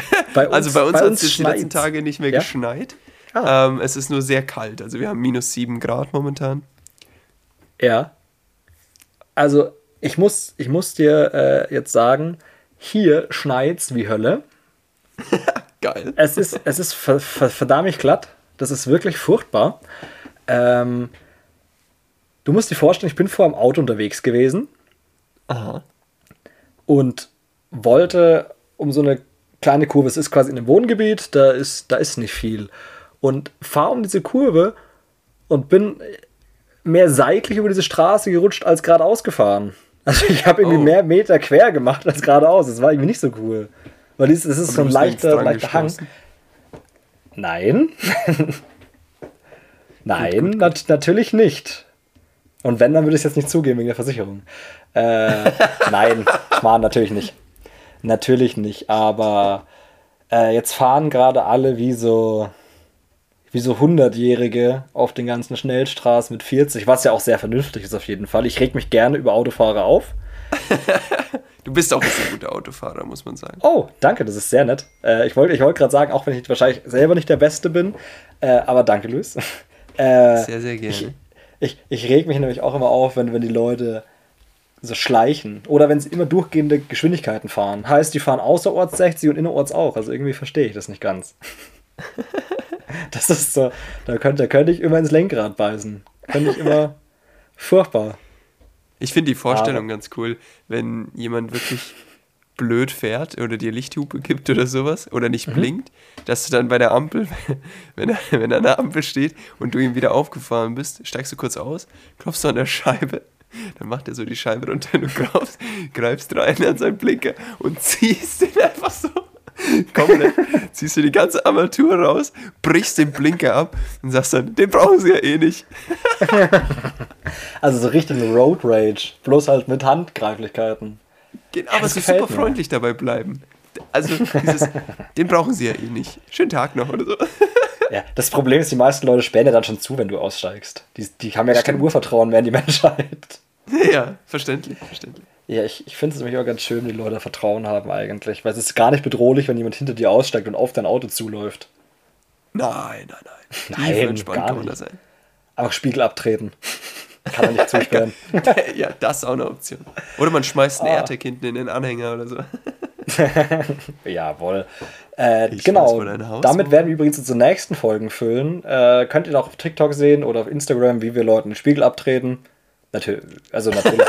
Bei uns, also bei uns hat es die letzten Tage nicht mehr ja? geschneit. Ah. Ähm, es ist nur sehr kalt. Also wir haben minus 7 Grad momentan. Ja. Also ich muss, ich muss dir äh, jetzt sagen, hier schneit's wie Hölle. Geil. Es ist, es ist verdammt glatt. Das ist wirklich furchtbar. Ähm, du musst dir vorstellen, ich bin vor dem Auto unterwegs gewesen. Aha. Und wollte um so eine kleine Kurve, es ist quasi in einem Wohngebiet, da ist, da ist nicht viel. Und fahre um diese Kurve und bin mehr seitlich über diese Straße gerutscht als geradeaus gefahren. Also ich habe irgendwie oh. mehr Meter quer gemacht als geradeaus. Das war irgendwie nicht so cool. Weil es ist so ein leichter, leichter Hang. Nein. Nein, gut, gut, gut. Nat natürlich nicht. Und wenn, dann würde ich es jetzt nicht zugeben wegen der Versicherung. Äh, nein, Schmarrn, natürlich nicht. Natürlich nicht, aber äh, jetzt fahren gerade alle wie so wie so 100-Jährige auf den ganzen Schnellstraßen mit 40, was ja auch sehr vernünftig ist auf jeden Fall. Ich reg mich gerne über Autofahrer auf. du bist auch ein sehr guter Autofahrer, muss man sagen. Oh, danke, das ist sehr nett. Äh, ich wollte ich wollt gerade sagen, auch wenn ich wahrscheinlich selber nicht der Beste bin, äh, aber danke, Luis. Äh, sehr, sehr gerne. Ich, ich, ich reg mich nämlich auch immer auf, wenn, wenn die Leute so schleichen oder wenn sie immer durchgehende Geschwindigkeiten fahren. Heißt, die fahren außerorts 60 und innerorts auch. Also irgendwie verstehe ich das nicht ganz. das ist so, da könnte, da könnte ich immer ins Lenkrad beißen. Könnte ich immer furchtbar. Ich finde die Vorstellung Aber. ganz cool, wenn jemand wirklich blöd fährt oder dir Lichthupe gibt oder sowas oder nicht mhm. blinkt, dass du dann bei der Ampel, wenn er, wenn er an der Ampel steht und du ihm wieder aufgefahren bist, steigst du kurz aus, klopfst du an der Scheibe, dann macht er so die Scheibe runter, du greifst, greifst rein an seinen Blinker und ziehst ihn einfach so komplett, ziehst du die ganze Armatur raus, brichst den Blinker ab und sagst dann, den brauchen sie ja eh nicht. also so richtig Road Rage, bloß halt mit Handgreiflichkeiten. Genau, aber so super mir. freundlich dabei bleiben. Also, dieses, den brauchen sie ja eh nicht. Schönen Tag noch oder so. Ja, das Problem ist, die meisten Leute sperren ja dann schon zu, wenn du aussteigst. Die, die haben ja gar kein Urvertrauen mehr in die Menschheit. Ja, verständlich, verständlich. Ja, ich, ich finde es nämlich auch ganz schön, wenn die Leute Vertrauen haben eigentlich. Weil es ist gar nicht bedrohlich, wenn jemand hinter dir aussteigt und auf dein Auto zuläuft. Nein, nein, nein. Nein, entspannt gar nicht. sein. Einfach Spiegel abtreten. Kann er nicht zusperren. ja, das ist auch eine Option. Oder man schmeißt ein ah. AirTag hinten in den Anhänger oder so. Jawohl. Äh, genau. Damit werden wir übrigens unsere nächsten Folgen füllen. Äh, könnt ihr auch auf TikTok sehen oder auf Instagram, wie wir Leuten den Spiegel abtreten. Natürlich, also natürlich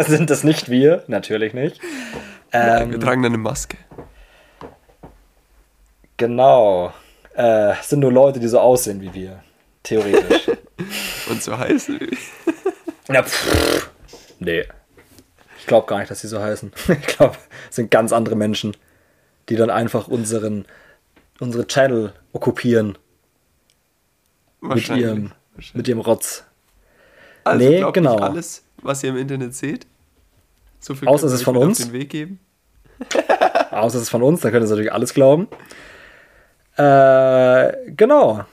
sind das nicht wir, natürlich nicht. Ähm, wir tragen eine Maske. Genau. Äh, sind nur Leute, die so aussehen wie wir. Theoretisch. Und so heißen wie Ja, pff, nee. Ich glaube gar nicht, dass sie so heißen. Ich glaube, es sind ganz andere Menschen, die dann einfach unseren, unsere Channel okkupieren. Mit ihrem, mit ihrem Rotz. Also nee, genau. alles, was ihr im Internet seht. So viel Außer es ist von uns. den Weg geben. Außer es ist von uns, dann könnt ihr natürlich alles glauben. Äh, genau.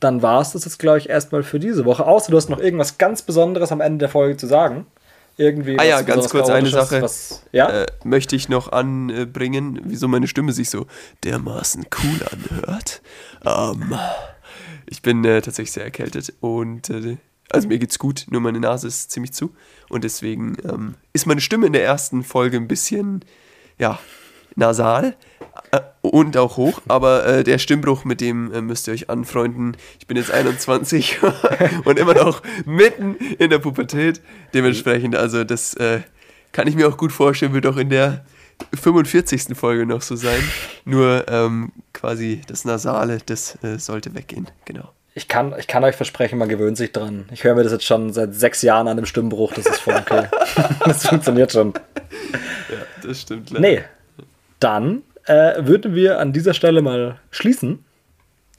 Dann war es das jetzt, glaube ich, erstmal für diese Woche. Außer du hast noch irgendwas ganz Besonderes am Ende der Folge zu sagen. Irgendwie. Ah ja, ganz kurz eine Sache. Was, ja? Äh, möchte ich noch anbringen, wieso meine Stimme sich so dermaßen cool anhört. Ähm, ich bin äh, tatsächlich sehr erkältet und äh, also mir geht's gut, nur meine Nase ist ziemlich zu. Und deswegen ähm, ist meine Stimme in der ersten Folge ein bisschen, ja, nasal äh, und auch hoch. Aber äh, der Stimmbruch, mit dem äh, müsst ihr euch anfreunden. Ich bin jetzt 21 und immer noch mitten in der Pubertät. Dementsprechend, also das äh, kann ich mir auch gut vorstellen, wird auch in der 45. Folge noch so sein. Nur ähm, quasi das Nasale, das äh, sollte weggehen. Genau ich kann, ich kann euch versprechen, man gewöhnt sich dran. Ich höre mir das jetzt schon seit sechs Jahren an dem Stimmbruch, das ist voll okay. das funktioniert schon. Ja, das stimmt. Leider. Nee, dann äh, würden wir an dieser Stelle mal schließen.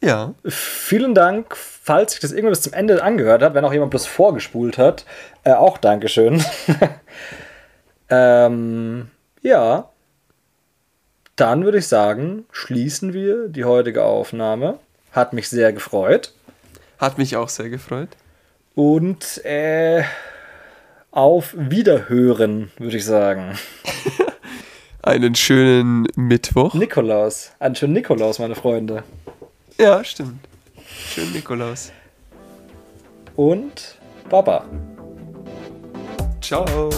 Ja. Vielen Dank, falls sich das irgendwann bis zum Ende angehört hat, wenn auch jemand bloß vorgespult hat. Äh, auch Dankeschön. ähm, ja. Dann würde ich sagen, schließen wir die heutige Aufnahme. Hat mich sehr gefreut. Hat mich auch sehr gefreut. Und äh, auf Wiederhören, würde ich sagen. Einen schönen Mittwoch. Nikolaus. Einen schönen Nikolaus, meine Freunde. Ja, stimmt. Schönen Nikolaus. Und Baba. Ciao.